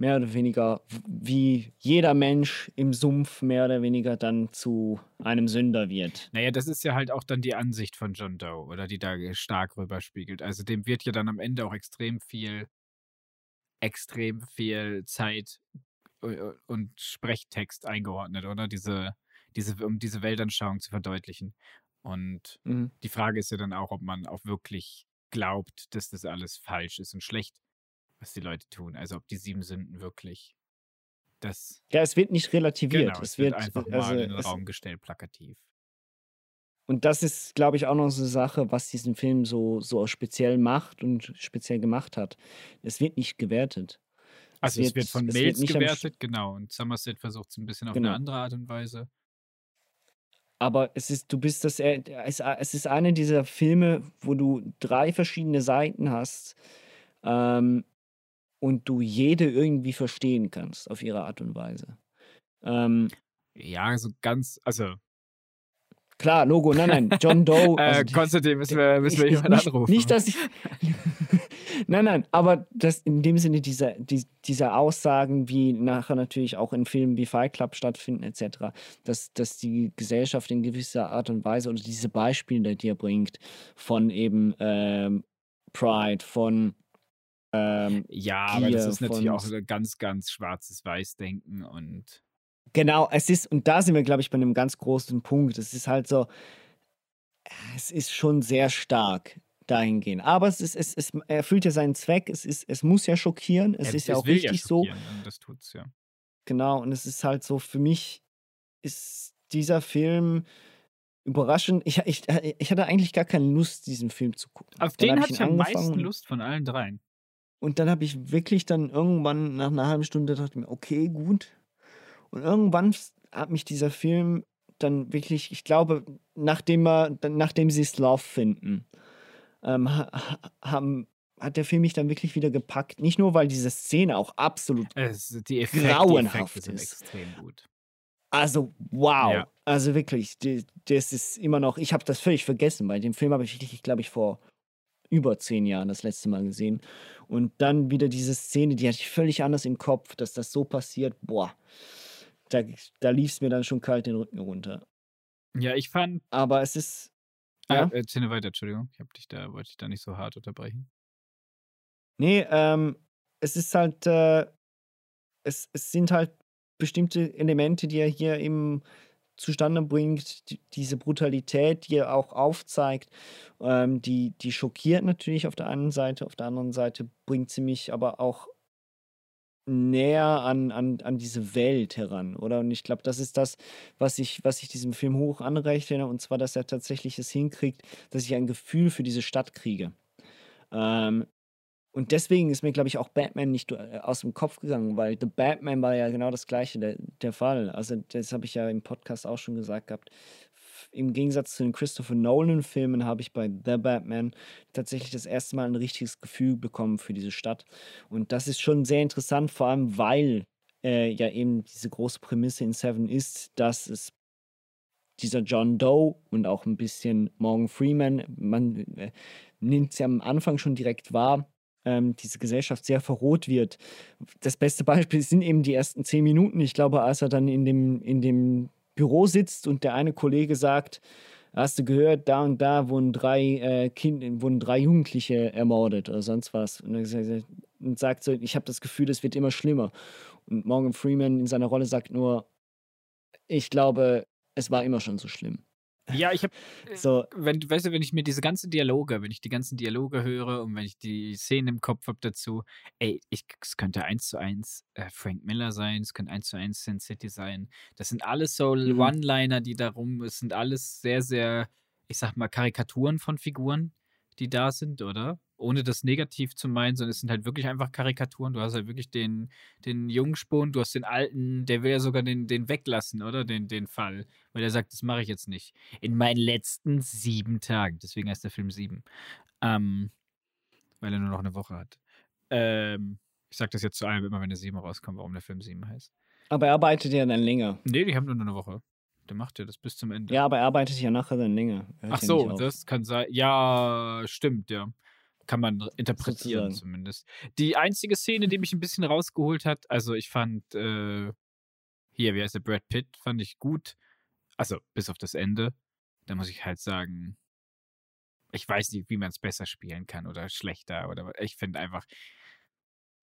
mehr oder weniger, wie jeder Mensch im Sumpf mehr oder weniger dann zu einem Sünder wird. Naja, das ist ja halt auch dann die Ansicht von John Doe, oder die da stark rüberspiegelt. Also dem wird ja dann am Ende auch extrem viel, extrem viel Zeit äh, und Sprechtext eingeordnet, oder? Diese, diese, um diese Weltanschauung zu verdeutlichen. Und Mhm. die Frage ist ja dann auch, ob man auch wirklich glaubt, dass das alles falsch ist und schlecht, was die Leute tun. Also ob die sieben Sünden wirklich das Ja, es wird nicht relativiert. genau, es wird einfach mal also, in den es, Raum gestellt, plakativ. Und das ist, glaube ich, auch noch so eine Sache, was diesen Film so, so speziell macht und speziell gemacht hat. Es wird nicht gewertet. Also es wird, von es nicht am Sch- gewertet, genau. Und Somerset versucht es ein bisschen auf Genau. eine andere Art und Weise. Aber es ist, du bist das, äh, es, es ist eine dieser Filme, wo du drei verschiedene Seiten hast ähm, und du jede irgendwie verstehen kannst auf ihre Art und Weise. Ähm, Ja, so ganz, also klar, Logo, nein, nein, John Doe. äh, also die- Konstantin, müssen wir, müssen wir jemanden nicht, anrufen. Nicht, dass ich. Nein, nein, aber das in dem Sinne dieser, die, dieser Aussagen, wie nachher natürlich auch in Filmen wie Fight Club stattfinden, etc., dass, dass die Gesellschaft in gewisser Art und Weise oder diese Beispiele, die er bringt, von eben ähm, Pride, von ähm, Ja, aber das ist natürlich auch ganz, ganz schwarzes Weiß-Denken und Genau, es ist, und da sind wir, glaube ich, bei einem ganz großen Punkt. Es ist halt so, es ist schon sehr stark dahingehend. Aber es ist, es, es erfüllt ja seinen Zweck. Es, ist, es muss ja schockieren. Es Ja, ist ja es auch will ja richtig so. das tut's ja. Genau, und es ist halt so, für mich ist dieser Film überraschend. Ich, ich, ich hatte eigentlich gar keine Lust, diesen Film zu gucken. Auf Dann den hatte ich am meisten Lust von allen dreien. Und dann habe ich wirklich dann irgendwann nach einer halben Stunde dachte ich mir, okay, gut. Und irgendwann hat mich dieser Film dann wirklich, ich glaube, nachdem er, nachdem sie Love finden, ähm, ha- ha- haben, hat der Film mich dann wirklich wieder gepackt. Nicht nur, weil diese Szene auch absolut Es, die Effekte, grauenhaft Effekte ist. Also, wow. Ja. Also wirklich, das ist immer noch, ich habe das völlig vergessen. Bei dem Film habe ich wirklich, glaube ich, vor über zehn Jahren das letzte Mal gesehen. Und dann wieder diese Szene, die hatte ich völlig anders im Kopf, dass das so passiert. Boah, da, da lief es mir dann schon kalt den Rücken runter. Ja, ich fand. Aber es ist. Ah, Ja? erzähl weiter, Entschuldigung. Ich hab dich da, wollte dich da nicht so hart unterbrechen. Nee, ähm, es ist halt, äh, es, es sind halt bestimmte Elemente, die er hier eben zustande bringt, die, diese Brutalität, die er auch aufzeigt, ähm, die, die schockiert natürlich auf der einen Seite, auf der anderen Seite bringt sie mich aber auch näher an, an, an diese Welt heran, oder? Und ich glaube, das ist das, was ich, was ich diesem Film hoch anrechne, und zwar, dass er tatsächlich es hinkriegt, dass ich ein Gefühl für diese Stadt kriege. Ähm, und deswegen ist mir, glaube ich, auch Batman nicht äh, aus dem Kopf gegangen, weil The Batman war ja genau das gleiche der, der Fall. Also, das habe ich ja im Podcast auch schon gesagt gehabt. Im Gegensatz zu den Christopher Nolan-Filmen habe ich bei The Batman tatsächlich das erste Mal ein richtiges Gefühl bekommen für diese Stadt. Und das ist schon sehr interessant, vor allem weil äh, ja eben diese große Prämisse in Seven ist, dass es dieser John Doe und auch ein bisschen Morgan Freeman, man äh, nimmt es ja am Anfang schon direkt wahr, ähm, diese Gesellschaft sehr verroht wird. Das beste Beispiel sind eben die ersten zehn Minuten. Ich glaube, als er dann in dem, in dem Büro sitzt und der eine Kollege sagt, hast du gehört, da und da wurden drei, äh, kind, wurden drei Jugendliche ermordet oder sonst was. Und er sagt- so, ich habe das Gefühl, es wird immer schlimmer. Und Morgan Freeman in seiner Rolle sagt nur, ich glaube, es war immer schon so schlimm. Ja, ich habe, So, wenn, weißt du, wenn ich mir diese ganzen Dialoge, wenn ich die ganzen Dialoge höre und wenn ich die Szenen im Kopf habe dazu, ey, ich, es könnte eins zu eins äh, Frank Miller sein, es könnte eins zu eins Sin City sein. Das sind alles so Mhm. One-Liner, die darum, es sind alles sehr, sehr, ich sag mal, Karikaturen von Figuren, die da sind, oder? Ohne das negativ zu meinen, sondern es sind halt wirklich einfach Karikaturen. Du hast halt wirklich den, den Jungspund, du hast den alten, der will ja sogar den, den weglassen, oder? Den, den Fall. Weil er sagt, das mache ich jetzt nicht. In meinen letzten sieben Tagen. Deswegen heißt der Film sieben. Ähm, weil er nur noch eine Woche hat. Ähm, ich sag das jetzt zu allem immer, wenn der sieben rauskommt, warum der Film sieben heißt. aber er arbeitet ja dann länger. Nee, die haben nur eine Woche. Der macht ja das bis zum Ende. Ja, aber er arbeitet ja nachher dann länger. Er hört Ach so, das kann sein. Ja, stimmt, ja. Kann man interpretieren Sozusagen. zumindest. Die einzige Szene, die mich ein bisschen rausgeholt hat, also ich fand, äh, hier, wie heißt der, Brad Pitt, fand ich gut. Also, bis auf das Ende. Da muss ich halt sagen, ich weiß nicht, wie man es besser spielen kann oder schlechter oder ich finde einfach,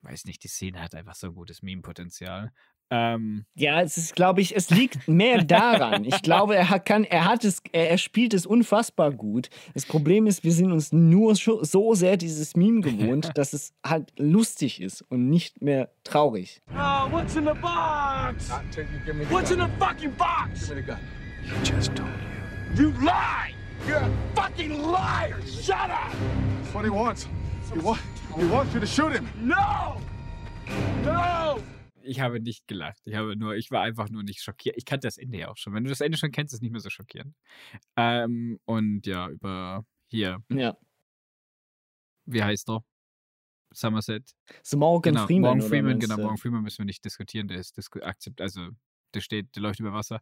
weiß nicht, die Szene hat einfach so ein gutes Meme-Potenzial. Ähm, Ja, es ist, glaube ich, es liegt mehr daran. Ich glaube, er hat, kann, er hat es, er, er spielt es unfassbar gut. Das Problem ist, wir sind uns nur so sehr dieses Meme gewohnt, dass es halt lustig ist und nicht mehr traurig. Oh, what's in the box? What's in the fucking box? Give me the gun. He just told you. You lie! You're a fucking liar! Shut up! That's what he wants. He, wa- he wants you to shoot him. No! No! Ich habe nicht gelacht. Ich habe nur, ich war einfach nur nicht schockiert. Ich kannte das Ende ja auch schon. Wenn du das Ende schon kennst, ist es nicht mehr so schockierend. Ähm, und ja, über hier, Ja. wie heißt er? Somerset. So Morgan genau, Freeman. Morgan Freeman, genau? Morgan Freeman müssen wir nicht diskutieren, der ist disku akzept, also der steht, der läuft über Wasser.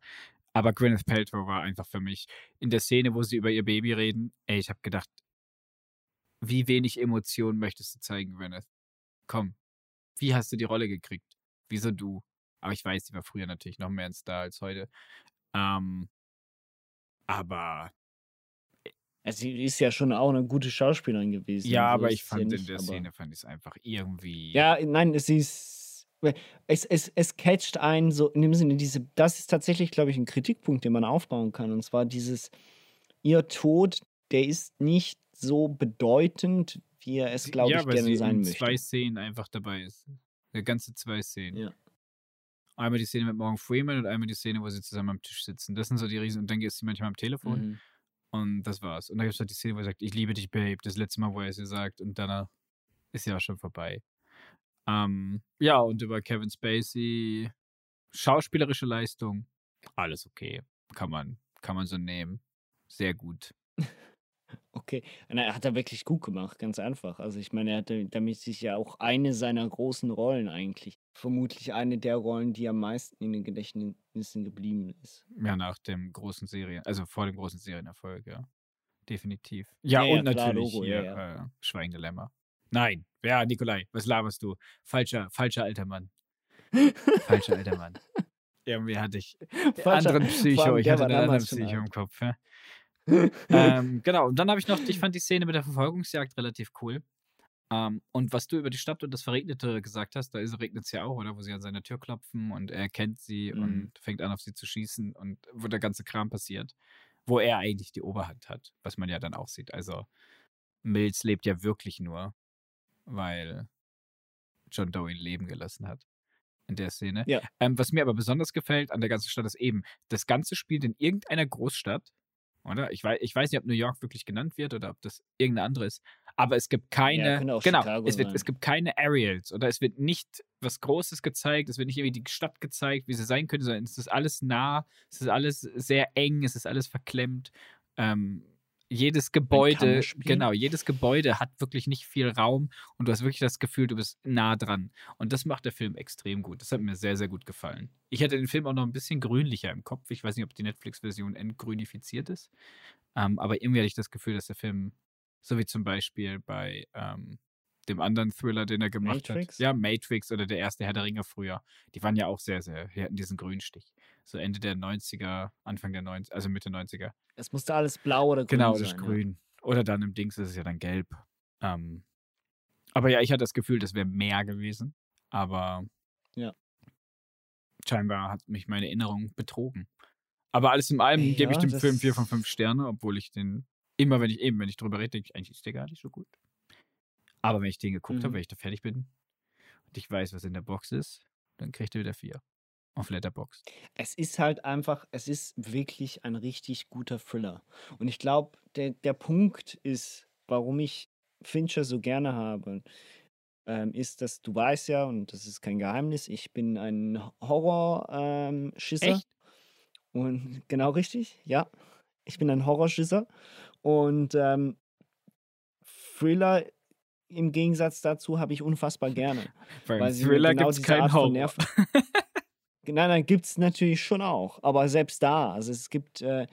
Aber Gwyneth Paltrow war einfach für mich in der Szene, wo sie über ihr Baby reden, ey, ich habe gedacht, wie wenig Emotionen möchtest du zeigen, Gwyneth? Komm, wie hast du die Rolle gekriegt? Wieso du? Aber ich weiß, die war früher natürlich noch mehr ein Star als heute. Ähm, aber Also, sie ist ja schon auch eine gute Schauspielerin gewesen. ja, so aber ich es ja fand in der Szene fand ich es einfach irgendwie. Ja, nein, sie ist. Es, es, es catcht einen so in dem Sinne, diese, das ist tatsächlich, glaube ich, ein Kritikpunkt, den man aufbauen kann. Und zwar dieses, ihr Tod, der ist nicht so bedeutend, wie er es, glaube ja, ich, weil gerne sie sein in möchte. zwei Szenen einfach dabei ist. Ganze zwei Szenen. Ja. Einmal die Szene mit Morgan Freeman und einmal die Szene, wo sie zusammen am Tisch sitzen. Das sind so die Riesen. Und dann ist sie manchmal am Telefon. Mhm. Und das war's. Und dann gibt es halt die Szene, wo er sagt, ich liebe dich, Babe. Das letzte Mal, wo er es ihr sagt. Und danach ist ja auch schon vorbei. Ähm, ja, und über Kevin Spacey, schauspielerische Leistung, alles okay. Kann man, kann man so nehmen. Sehr gut. Okay, und er hat er wirklich gut gemacht, ganz einfach. Also ich meine, er hatte damit sich ja auch eine seiner großen Rollen eigentlich, vermutlich eine der Rollen, die am meisten in den Gedächtnissen geblieben ist. Ja, nach dem großen Serien, also vor dem großen Serienerfolg, ja. Definitiv. Ja, Ja, ja, und klar, natürlich Logo, hier, ja, Äh, Schweigende Lämmer. Nein, ja, Nikolai, was laberst du? Falscher, falscher alter Mann. Falscher alter Mann. Irgendwie hatte ich Falscher- anderen Psycho, ich hatte einen anderen Psycho im Kopf. Ja. ähm, genau, und dann habe ich noch, ich fand die Szene mit der Verfolgungsjagd relativ cool. Ähm, und was du über die Stadt und das Verregnete gesagt hast, da regnet es ja auch, oder? Wo sie an seine Tür klopfen und er kennt sie Mhm. und fängt an, auf sie zu schießen und wo der ganze Kram passiert. Wo er eigentlich die Oberhand hat, was man ja dann auch sieht. Also, Mills lebt ja wirklich nur, weil John Doe ihn leben gelassen hat. In der Szene. Ja. Ähm, was mir aber besonders gefällt an der ganzen Stadt ist eben, das Ganze spielt in irgendeiner Großstadt, oder? Ich weiß, ich weiß nicht, ob New York wirklich genannt wird oder ob das irgendeine andere ist. Aber es gibt keine, auch genau, es, wird, es gibt keine Aerials oder es wird nicht was Großes gezeigt, es wird nicht irgendwie die Stadt gezeigt, wie sie sein könnte, sondern es ist alles nah, es ist alles sehr eng, es ist alles verklemmt. Ähm, jedes Gebäude, genau, jedes Gebäude hat wirklich nicht viel Raum und du hast wirklich das Gefühl, du bist nah dran. Und das macht der Film extrem gut. Das hat mir sehr, sehr gut gefallen. Ich hätte den Film auch noch ein bisschen grünlicher im Kopf. Ich weiß nicht, ob die Netflix-Version entgrünifiziert ist. Ähm, aber irgendwie hatte ich das Gefühl, dass der Film, so wie zum Beispiel bei ähm, dem anderen Thriller, den er gemacht Matrix? hat. Ja, Matrix oder der erste Herr der Ringe früher. Die waren ja auch sehr, sehr, die hatten diesen Grünstich. So Ende der 90er, Anfang der 90er, also Mitte 90er. Es musste alles blau oder grün Genau, sein. das ist ja. grün. Oder dann im Dings ist es ja dann gelb. Ähm, aber ja, ich hatte das Gefühl, das wäre mehr gewesen. Aber Ja. scheinbar hat mich meine Erinnerung betrogen. Aber alles in allem gebe ich Ja, dem Film 4 von 5 Sterne, obwohl ich den immer, wenn ich eben, wenn ich drüber rede, denke ich, eigentlich ist der gar nicht so gut. Aber wenn ich den geguckt habe, Mhm. wenn ich da fertig bin und ich weiß, was in der Box ist, dann kriegt er wieder 4. Auf Letterbox. Es ist halt einfach, es ist wirklich ein richtig guter Thriller. Und ich glaube, der, der Punkt ist, warum ich Fincher so gerne habe, ähm, ist, dass du weißt ja, und das ist kein Geheimnis, ich bin ein Horror-Schisser. Echt? Und genau richtig, ja. Ich bin ein Horrorschisser. Und ähm, Thriller im Gegensatz dazu habe ich unfassbar gerne. Beim weil Thriller genau gibt's diese keinen Horror. Nein, nein, gibt es natürlich schon auch. Aber selbst da, also es gibt, äh,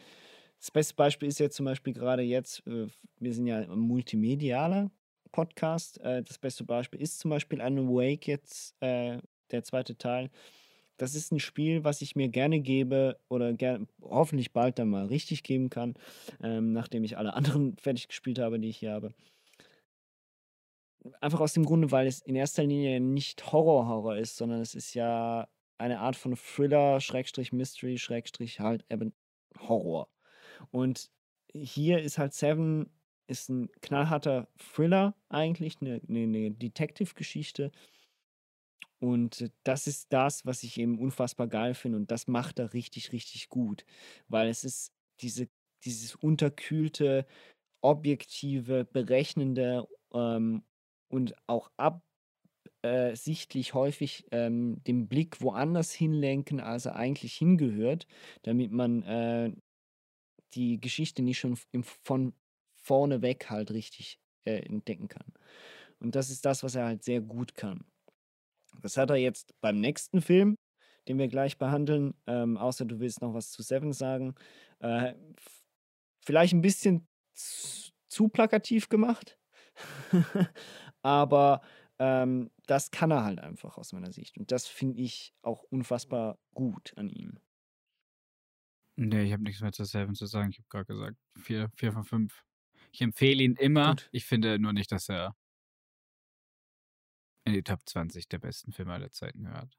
das beste Beispiel ist jetzt zum Beispiel gerade jetzt, äh, wir sind ja ein multimedialer Podcast. Äh, das beste Beispiel ist zum Beispiel Alan Wake jetzt, äh, der zweite Teil. Das ist ein Spiel, was ich mir gerne gebe oder ger hoffentlich bald dann mal richtig geben kann, ähm, nachdem ich alle anderen fertig gespielt habe, die ich hier habe. Einfach aus dem Grunde, weil es in erster Linie nicht Horror-Horror ist, sondern es ist ja eine Art von Thriller, Schrägstrich Mystery, Schrägstrich halt eben Horror. Und hier ist halt Seven ist ein knallharter Thriller eigentlich, eine, eine, eine Detective-Geschichte. Und das ist das, was ich eben unfassbar geil finde. Und das macht er richtig, richtig gut. Weil es ist diese, dieses unterkühlte, objektive, berechnende ähm, und auch absichtlich häufig ähm, den Blick woanders hinlenken, als er eigentlich hingehört, damit man äh, die Geschichte nicht schon im, von vorne weg halt richtig äh, entdecken kann. Und das ist das, was er halt sehr gut kann. Das hat er jetzt beim nächsten Film, den wir gleich behandeln, ähm, außer du willst noch was zu Seven sagen, äh, vielleicht ein bisschen zu plakativ gemacht, Aber ähm, das kann er halt einfach aus meiner Sicht. Und das finde ich auch unfassbar gut an ihm. Nee, ich habe nichts mehr zu Seven zu sagen. Ich habe gerade gesagt, vier, vier von fünf. Ich empfehle ihn immer. Gut. Ich finde nur nicht, dass er in die Top 20 der besten Filme aller Zeiten gehört.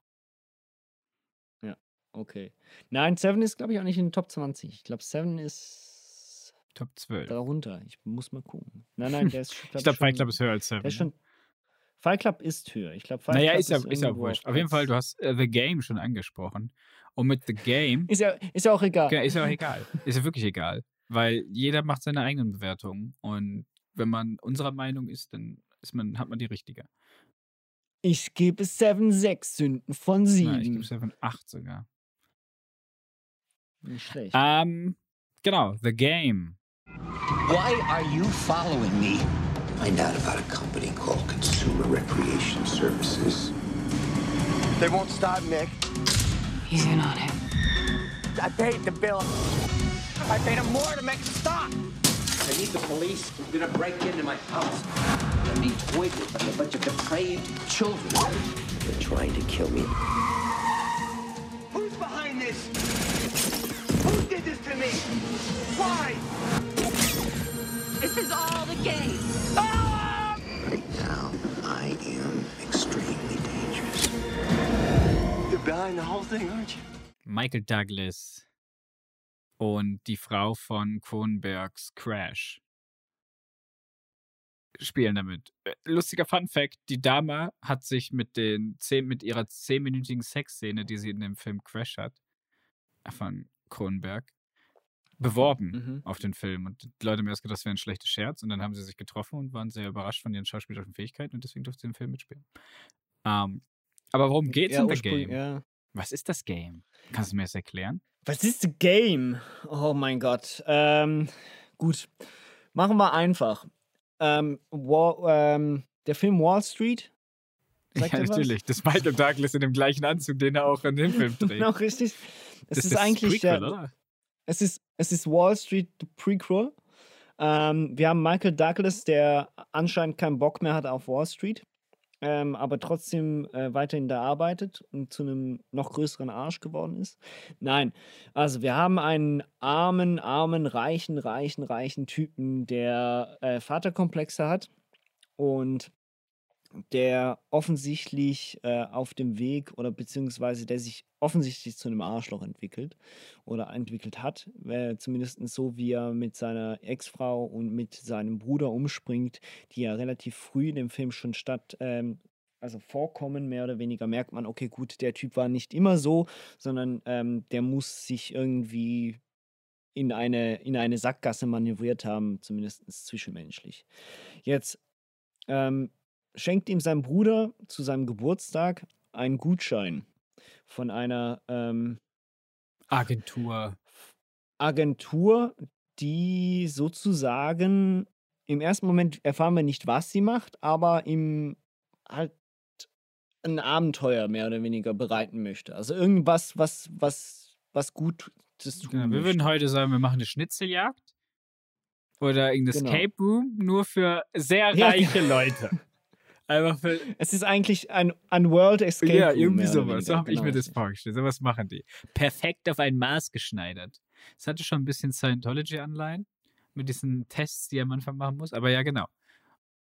Ja, okay. Nein, Seven ist, glaube ich, auch nicht in den Top 20. Ich glaube, Seven ist Top 12. darunter. Ich muss mal gucken. Nein, nein, der ist, glaub Ich glaube, Fight Club ist höher als Seven. Der ist schon. Fight Club ist höher. Ich glaube, Fight naja, Club ist ja, ist ja auch irgendwo wurscht. Auf jeden Fall, du hast äh, The Game schon angesprochen. Und mit The Game Ist ja, ist ja auch egal. Ja, ist ja auch egal. Ist ja wirklich egal. Weil jeder macht seine eigenen Bewertungen. Und wenn man unserer Meinung ist, dann ist man, hat man die richtige. Ich gebe Seven sechs Sünden von Na, ich sieben. gebe Seven 8 sogar. Nicht schlecht. Ähm, genau, The Game. Why are you following me? Find out about a company called Consumer Recreation Services. They won't stop, Nick. He's in on it. I paid the bill. I paid him more to make it stop. I need the police. They're gonna break into my house. I need voided by a bunch of depraved children. They're trying to kill me. Who's behind this? Who did this to me? Why? This is all the game. Behind the whole thing, aren't you? Michael Douglas und die Frau von Cronenbergs Crash spielen damit. Äh, Lustiger Fun Fact: Die Dame hat sich mit, den zehn, mit ihrer zehnminütigen Sexszene, die sie in dem Film Crash hat, äh, von Cronenberg, beworben Mhm. auf den Film. Und die Leute haben erst gedacht, das wäre ein schlechter Scherz. Und dann haben sie sich getroffen und waren sehr überrascht von ihren schauspielerischen Fähigkeiten und deswegen durfte sie im Film mitspielen. Ähm, aber worum geht's Ja, in The Game? ja. Was ist das Game? Kannst du mir das erklären? Was ist The Game? Oh mein Gott. Ähm, gut. Machen wir einfach. Ähm, Wa- ähm, der Film Wall Street. Ja, ihr was? natürlich. Das ist Michael Douglas in dem gleichen Anzug, den er auch in dem Film trägt. Genau, richtig. Es Das ist, das eigentlich Prequel, der, oder? es ist, es ist Wall Street the Prequel. Ähm, wir haben Michael Douglas, der anscheinend keinen Bock mehr hat auf Wall Street, ähm, aber trotzdem äh, weiterhin da arbeitet und zu einem noch größeren Arsch geworden ist. Nein, also wir haben einen armen, armen, reichen, reichen, reichen Typen, der äh, Vaterkomplexe hat und der offensichtlich äh, auf dem Weg oder beziehungsweise der sich offensichtlich zu einem Arschloch entwickelt oder entwickelt hat, äh, zumindest so wie er mit seiner Ex-Frau und mit seinem Bruder umspringt, die ja relativ früh in dem Film schon statt, ähm, also vorkommen, mehr oder weniger merkt man, okay, gut, der Typ war nicht immer so, sondern ähm, der muss sich irgendwie in eine, in eine Sackgasse manövriert haben, zumindest zwischenmenschlich. Jetzt ähm, schenkt ihm sein Bruder zu seinem Geburtstag einen Gutschein von einer ähm, Agentur. Agentur, die sozusagen im ersten Moment erfahren wir nicht, was sie macht, aber ihm halt ein Abenteuer mehr oder weniger bereiten möchte. Also irgendwas, was, was, was Gutes tun Genau, wir würden heute sagen, wir machen eine Schnitzeljagd. Oder irgendein Genau. Escape Room, nur für sehr Ja, reiche Leute. Einfach für. Es ist eigentlich ein, ein World Escape ja, Room. irgendwie sowas. So habe ich mir genau. das vorgestellt. Sowas machen die. Perfekt auf ein Maß geschneidert. Es hatte schon ein bisschen Scientology-Anleihen mit diesen Tests, die er am Anfang machen muss. Aber ja, genau.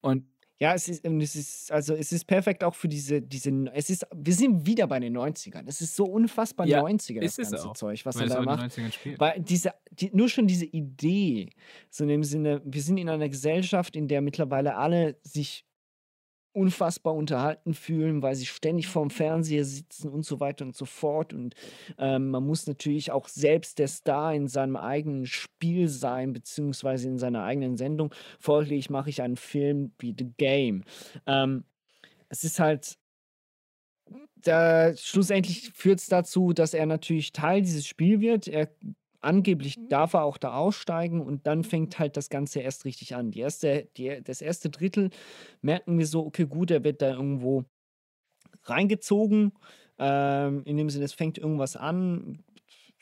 Und Ja, es ist, es ist, also es ist perfekt auch für diese, diese, es ist, wir sind wieder bei den 90ern. Es ist so unfassbar Ja, 90er, das ganze auch, Zeug, was er da macht. 90ern spielt. Weil diese, die, nur schon diese Idee, so in dem Sinne, wir sind in einer Gesellschaft, in der mittlerweile alle sich unfassbar unterhalten fühlen, weil sie ständig vorm Fernseher sitzen und so weiter und so fort. Und ähm, man muss natürlich auch selbst der Star in seinem eigenen Spiel sein, beziehungsweise in seiner eigenen Sendung. Folglich mache ich einen Film wie The Game. Ähm, es ist halt da, schlussendlich führt es dazu, dass er natürlich Teil dieses Spiels wird. Er angeblich darf er auch da aussteigen und dann fängt halt das Ganze erst richtig an. Die erste, die, das erste Drittel merken wir so, okay, gut, er wird da irgendwo reingezogen. Ähm, in dem Sinne, es fängt irgendwas an.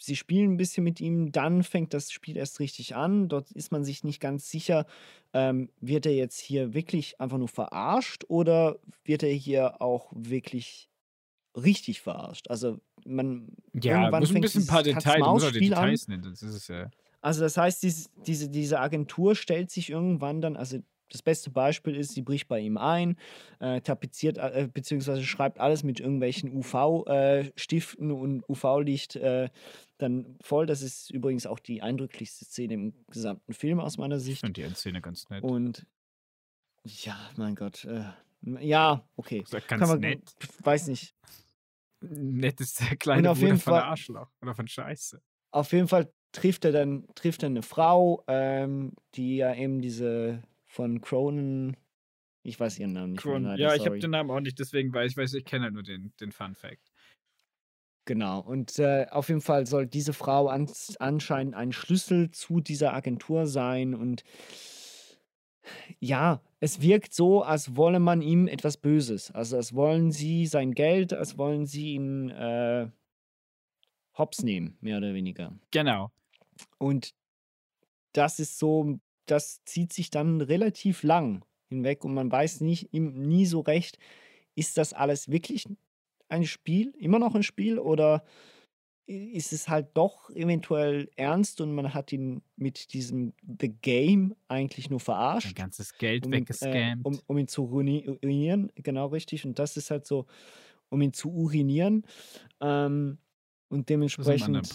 sie spielen ein bisschen mit ihm, dann fängt das Spiel erst richtig an. Dort ist man sich nicht ganz sicher, ähm, wird er jetzt hier wirklich einfach nur verarscht oder wird er hier auch wirklich richtig verarscht? Also man Ja, irgendwann muss ein fängt bisschen ein paar Details, muss auch Katz-Maus-Spiel an. Details nennen, das ist es ja. Also das heißt, dies, diese, diese Agentur stellt sich irgendwann dann, also das beste Beispiel ist, sie bricht bei ihm ein, äh, tapeziert äh, beziehungsweise schreibt alles mit irgendwelchen UV-Stiften und UV-Licht äh, dann voll. Das ist übrigens auch die eindrücklichste Szene im gesamten Film aus meiner Ich Sicht. finde die Endszene ganz nett. Und ja, mein Gott, äh, ja, okay. Ist ja Kann ganz man, nett. weiß nicht. Nett ist der Und kleine auf Bruder von Fall, Arschloch oder von Scheiße. auf jeden Fall trifft er dann, trifft er eine Frau, ähm, die ja eben diese von Cronin, ich weiß ihren Namen nicht mehr, Kron leider, ja, ich habe den Namen auch nicht, deswegen weiß ich, weiß, ich kenne halt nur den, den Fun Fact. Genau, und äh, auf jeden Fall soll diese Frau an, anscheinend ein Schlüssel zu dieser Agentur sein. Und ja, es wirkt so, als wolle man ihm etwas Böses. Also als wollen sie sein Geld, als wollen sie ihn äh, hops nehmen, mehr oder weniger. Genau. Und das ist so, das zieht sich dann relativ lang hinweg und man weiß nicht, nie so recht, ist das alles wirklich ein Spiel, immer noch ein Spiel oder ist es halt doch eventuell ernst und man hat ihn mit diesem The Game eigentlich nur verarscht, ganzes Geld um ihn, äh, weggescammt. um, um ihn zu ruini- ruinieren, genau richtig. Und das ist halt so, um ihn zu urinieren. Ähm, und dementsprechend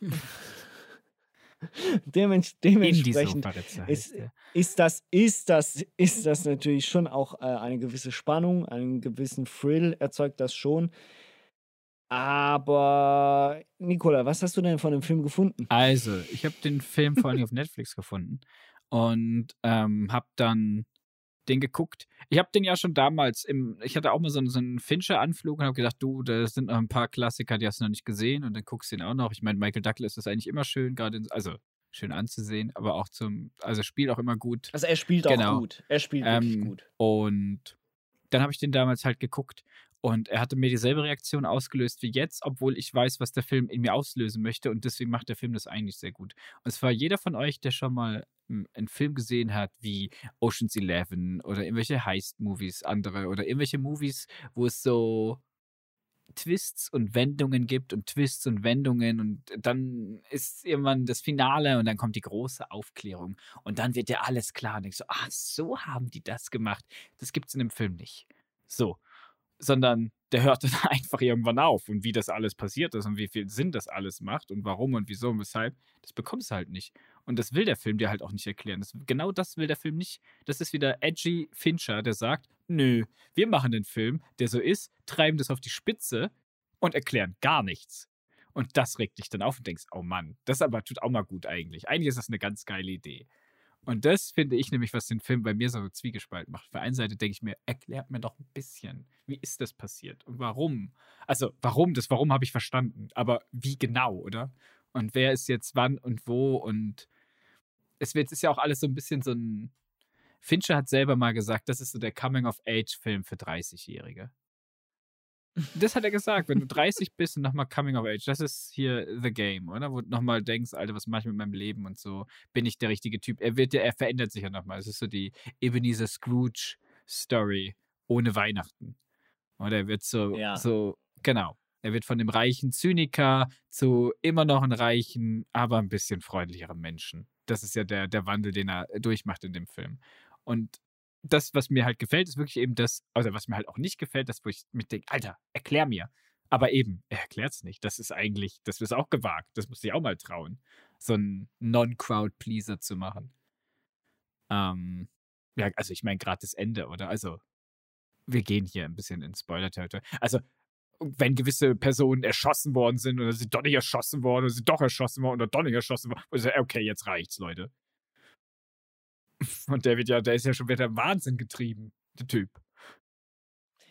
dementsprechend heißt ist, ist, das, ist, das, ist das natürlich schon auch äh, eine gewisse Spannung, einen gewissen Thrill erzeugt das schon. Aber, Nicola, was hast du denn von dem Film gefunden? Also, ich habe den Film vor allem auf Netflix gefunden und ähm, habe dann den geguckt. Ich habe den ja schon damals im, ich hatte auch mal so, einen- so einen Fincher-Anflug und habe gedacht, du, da sind noch ein paar Klassiker, die hast du noch nicht gesehen und dann guckst du ihn auch noch. Ich meine, Michael Douglas ist eigentlich immer schön, gerade, in- also schön anzusehen, aber auch zum, also spielt auch immer gut. Also er spielt auch Genau. gut. Er spielt wirklich Ähm, gut. Und dann habe ich den damals halt geguckt und er hatte mir dieselbe Reaktion ausgelöst wie jetzt, obwohl ich weiß, was der Film in mir auslösen möchte und deswegen macht der Film das eigentlich sehr gut. Und es war jeder von euch, der schon mal hm, einen Film gesehen hat wie Ocean's Eleven oder irgendwelche Heist-Movies, andere oder irgendwelche Movies, wo es so Twists und Wendungen gibt und Twists und Wendungen und dann ist irgendwann das Finale und dann kommt die große Aufklärung und dann wird dir alles klar und denkst so, ach, so haben die das gemacht. Das gibt's in dem Film nicht. So. Sondern der hört dann einfach irgendwann auf und wie das alles passiert ist und wie viel Sinn das alles macht und warum und wieso und weshalb, das bekommst du halt nicht. Und das will der Film dir halt auch nicht erklären. Das, genau das will der Film nicht. Das ist wieder edgy Fincher, der sagt, nö, wir machen den Film, der so ist, treiben das auf die Spitze und erklären gar nichts. Und das regt dich dann auf und denkst, oh Mann, das aber tut auch mal gut eigentlich. Eigentlich ist das eine ganz geile Idee. Und das finde ich nämlich, was den Film bei mir so zwiegespalten macht. Auf der einen Seite denke ich mir, erklärt mir doch ein bisschen, wie ist das passiert und warum? Also, warum, das Warum habe ich verstanden, aber wie genau, oder? Und wer ist jetzt wann und wo und es wird, ist ja auch alles so ein bisschen so ein. Fincher hat selber mal gesagt, das ist so der Coming-of-Age-Film für 30-Jährige. Das hat er gesagt, wenn du 30 bist und nochmal Coming of Age, das ist hier The Game, oder? Wo du nochmal denkst, Alter, was mache ich mit meinem Leben und so, bin ich der richtige Typ? Er wird ja, er verändert sich ja nochmal. Es ist so die Ebenezer Scrooge Story ohne Weihnachten. Oder er wird so, Ja. so, genau. Er wird von dem reichen Zyniker zu immer noch einem reichen, aber ein bisschen freundlicheren Menschen. Das ist ja der, der Wandel, den er durchmacht in dem Film. Und das, was mir halt gefällt, ist wirklich eben das, also was mir halt auch nicht gefällt, das, wo ich mit denke, Alter, erklär mir. Aber eben, er erklärt es nicht. Das ist eigentlich, das ist auch gewagt. Das muss ich auch mal trauen, so einen Non-Crowd-Pleaser zu machen. Ähm, ja, also ich meine, gerade das Ende, oder? Also, wir gehen hier ein bisschen in Spoiler-Territory. Also, wenn gewisse Personen erschossen worden sind oder sie doch nicht erschossen worden oder sie doch erschossen worden oder doch nicht erschossen worden, also, okay, jetzt reicht's, Leute. Und der wird ja, der ist ja schon wieder Wahnsinn getrieben, der Typ.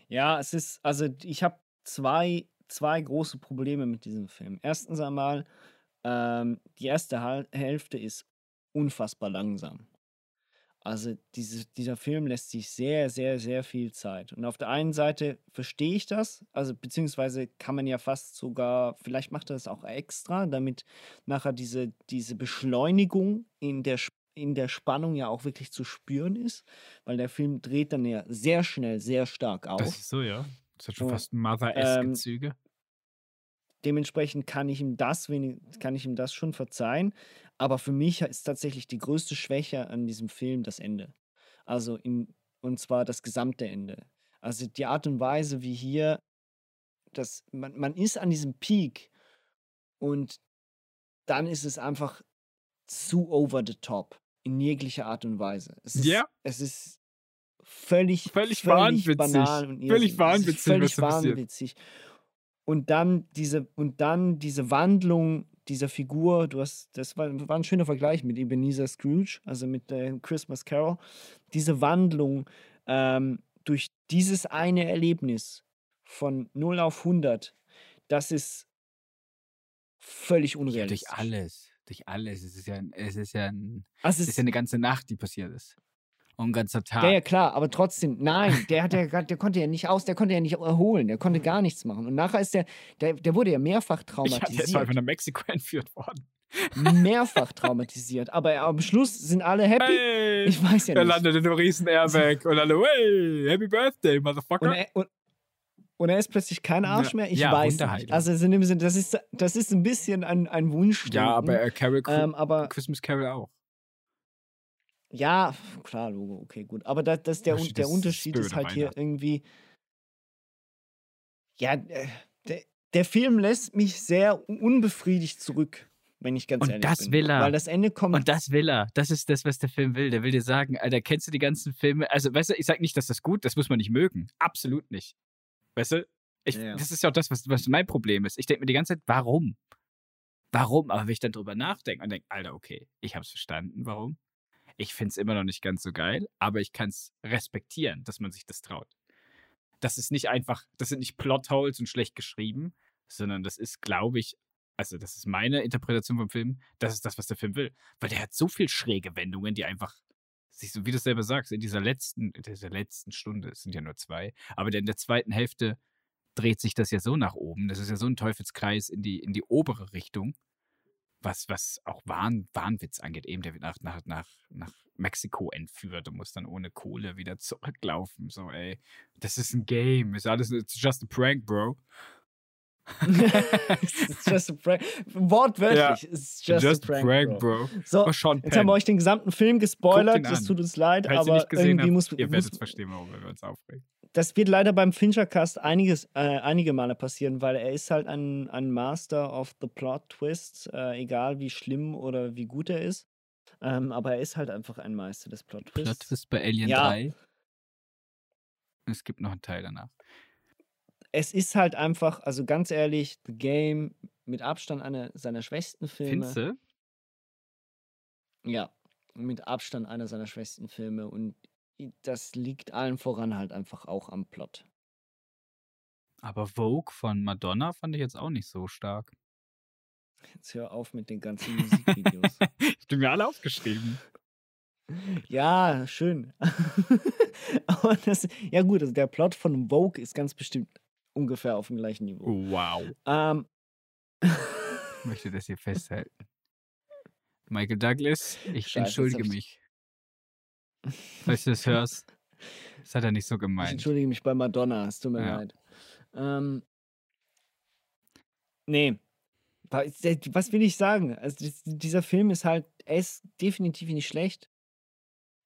Ja, es ist, also ich habe zwei, zwei große Probleme mit diesem Film. Erstens einmal, ähm, die erste Hälfte ist unfassbar langsam. Also diese, dieser Film lässt sich sehr, sehr, sehr viel Zeit. Und auf der einen Seite verstehe ich das, also beziehungsweise kann man ja fast sogar, vielleicht macht er das auch extra, damit nachher diese, diese Beschleunigung in der, in der Spannung ja auch wirklich zu spüren ist, weil der Film dreht dann ja sehr schnell, sehr stark auf. Das ist so, ja. Das hat schon Und, fast Mother-esque ähm, Züge. dementsprechend kann ich ihm das wenig, kann ich ihm das schon verzeihen. Aber für mich ist tatsächlich die größte Schwäche an diesem Film das Ende. Also in, und zwar das gesamte Ende. Also die Art und Weise, wie hier das, man, man ist an diesem Peak und dann ist es einfach zu over the top in jeglicher Art und Weise. Es ist, Ja. es ist völlig, Völlig wahnwitzig. banal und Völlig irrsinnig. Wahnwitzig, völlig wahnwitzig. Und dann diese und dann diese Wandlung dieser Figur, du hast, das war, war ein schöner Vergleich mit Ebenezer Scrooge, also mit äh, Christmas Carol. Diese Wandlung ähm, durch dieses eine Erlebnis von 0 auf 100, das ist völlig Ja, unrealistisch. durch alles. Durch alles. Es ist ja, es ist ja, ein, Also es ist ja eine ganze Nacht, die passiert ist. Und ein ganzer Tag. Ja, ja, klar, aber trotzdem, nein, der, hat ja, grad- der konnte ja nicht aus, der konnte ja nicht erholen, der konnte gar nichts machen. Und nachher ist der, der, der wurde ja mehrfach ja, der ist traumatisiert. einfach nach Mexiko entführt worden. mehrfach traumatisiert. Aber am Schluss sind alle happy. Hey! Ich weiß ja Er nicht. landet in einem riesen Airbag und alle, hey, Happy Birthday, Motherfucker. Und er, und, und er ist plötzlich kein Arsch mehr? Ich ja, weiß nicht. Also in dem Sinne, das ist, das ist ein bisschen ein, ein Wunsch. ja, aber äh, Carol, ähm, aber Christmas Carol auch. ja, klar, Logo, okay, gut. Aber das, das der, Da Un- steht der das Unterschied ist of halt hier irgendwie. Ja, äh, der, der Film lässt mich sehr unbefriedigt zurück, wenn ich ganz Und ehrlich das bin. will er. Weil das Ende kommt. Und das will er. Das ist das, was der Film will. Der will dir sagen, Alter, kennst du die ganzen Filme? Also, weißt du, ich sag nicht, dass das gut, das muss man nicht mögen. Absolut nicht. Weißt du? Ich, Ja, ja. Das ist ja auch das, was, was mein Problem ist. Ich denke mir die ganze Zeit, warum? Warum? Aber wenn ich dann drüber nachdenke und denke, Alter, okay, ich hab's verstanden, warum. Ich find's immer noch nicht ganz so geil, aber ich kann's respektieren, dass man sich das traut. Das ist nicht einfach, das sind nicht Plotholes und schlecht geschrieben, sondern das ist, glaube ich, also das ist meine Interpretation vom Film, das ist das, was der Film will. Weil der hat so viel schräge Wendungen, die einfach sich so, wie du selber sagst, in dieser letzten, in dieser letzten Stunde, es sind ja nur zwei, aber in der zweiten Hälfte dreht sich das ja so nach oben. Das ist ja so ein Teufelskreis in die, in die obere Richtung, was, was auch Wahn, Wahnwitz angeht. Eben, der wird nach, nach, nach, nach Mexiko entführt und muss dann ohne Kohle wieder zurücklaufen. So, ey, das ist ein Game. Ist alles, it's just a prank, bro. it's just a prank. Wortwörtlich, it's just, a prank, bro. So, Oh, Sean jetzt haben wir euch den gesamten Film gespoilert. Das tut uns leid, Falls ihr aber nicht gesehen irgendwie habt, muss, ihr muss werdet verstehen, warum wir uns aufregen. das wird leider beim Finchercast einiges, äh, einige Male passieren, weil er ist halt ein, ein Master of the Plot Twist, äh, egal wie schlimm oder wie gut er ist. Ähm, aber er ist halt einfach ein Meister des Plot Twists. Plot Twist bei Alien Ja. 3. Es gibt noch einen Teil danach. Es ist halt einfach, also ganz ehrlich, The Game mit Abstand einer seiner schwächsten Filme. Findest du? Ja, mit Abstand einer seiner schwächsten Filme und das liegt allen voran halt einfach auch am Plot. Aber Vogue von Madonna fand ich jetzt auch nicht so stark. Jetzt hör auf mit den ganzen Musikvideos. ich bin mir alle aufgeschrieben. ja, schön. Aber das, ja gut, also der Plot von Vogue ist ganz bestimmt ungefähr auf dem gleichen Niveau. Wow. Ähm, Ich möchte das hier festhalten. Michael Douglas, ich Scheiße, entschuldige ich- mich. Falls du das hörst, das hat er nicht so ich gemeint. entschuldige mich bei Madonna, es tut mir Ja. leid. Ähm, nee. Wa- Was will ich sagen? Also dies- dieser Film ist halt, er ist definitiv nicht schlecht.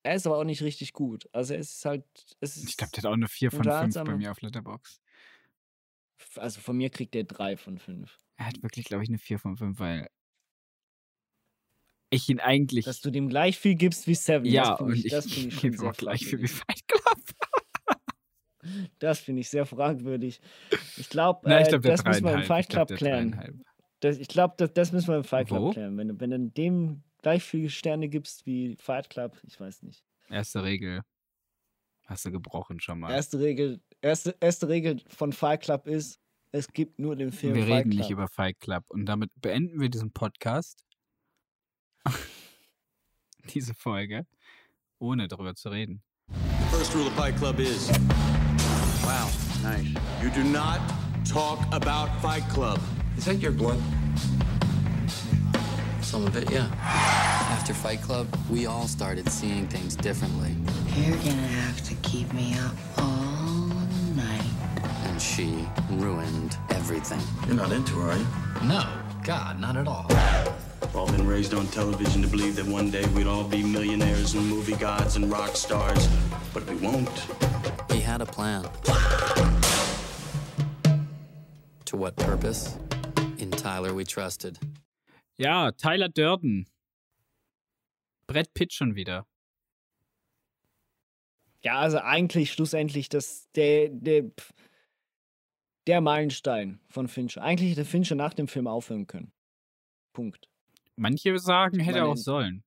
Er ist aber auch nicht richtig gut. Also es ist halt, es ist Ich glaube, der hat auch eine 4 von 5 bei mir auf Letterbox. Also von mir kriegt der 3 von 5. Er hat wirklich, glaube ich, eine 4 von 5, weil ich ihn eigentlich. Dass du dem gleich viel gibst wie Seven. ja, und ich, ich, das ich schon gebe sehr auch gleich viel wie. Fight Club. Das finde ich sehr fragwürdig. Ich glaube, ich äh, glaube, der das müssen wir im. Fight Ich glaub, Club der klären. Das, ich glaube, das, das müssen wir im Fight Club Wo? klären. Wenn, wenn du dem gleich viele Sterne gibst wie Fight Club, ich weiß nicht. Erste Regel. Hast du gebrochen schon mal. Erste Regel, erste, erste Regel von Fight Club ist, es gibt nur den Film wir Fight reden Club. nicht über Fight Club. Und damit beenden wir diesen Podcast. Diese Folge. ohne darüber zu reden. First rule of Fight Club is wow, nice. You do not talk about Fight Club. Is that your blood? Some of it, yeah. After Fight Club, we all started seeing things differently. You're gonna have to keep me up all night. And she ruined everything. You're not into her, are you? No, God, not at all. We've all been raised on television to believe that one day we'd all be millionaires and movie gods and rock stars, but we won't. He had a plan. To what purpose? In Tyler we trusted. Ja, Tyler Durden. Brett Pitt schon wieder. Ja, also eigentlich schlussendlich das, der, der, der Meilenstein von Fincher. Eigentlich hätte Fincher nach dem Film aufhören können. Punkt. Manche sagen, hätte er auch sollen.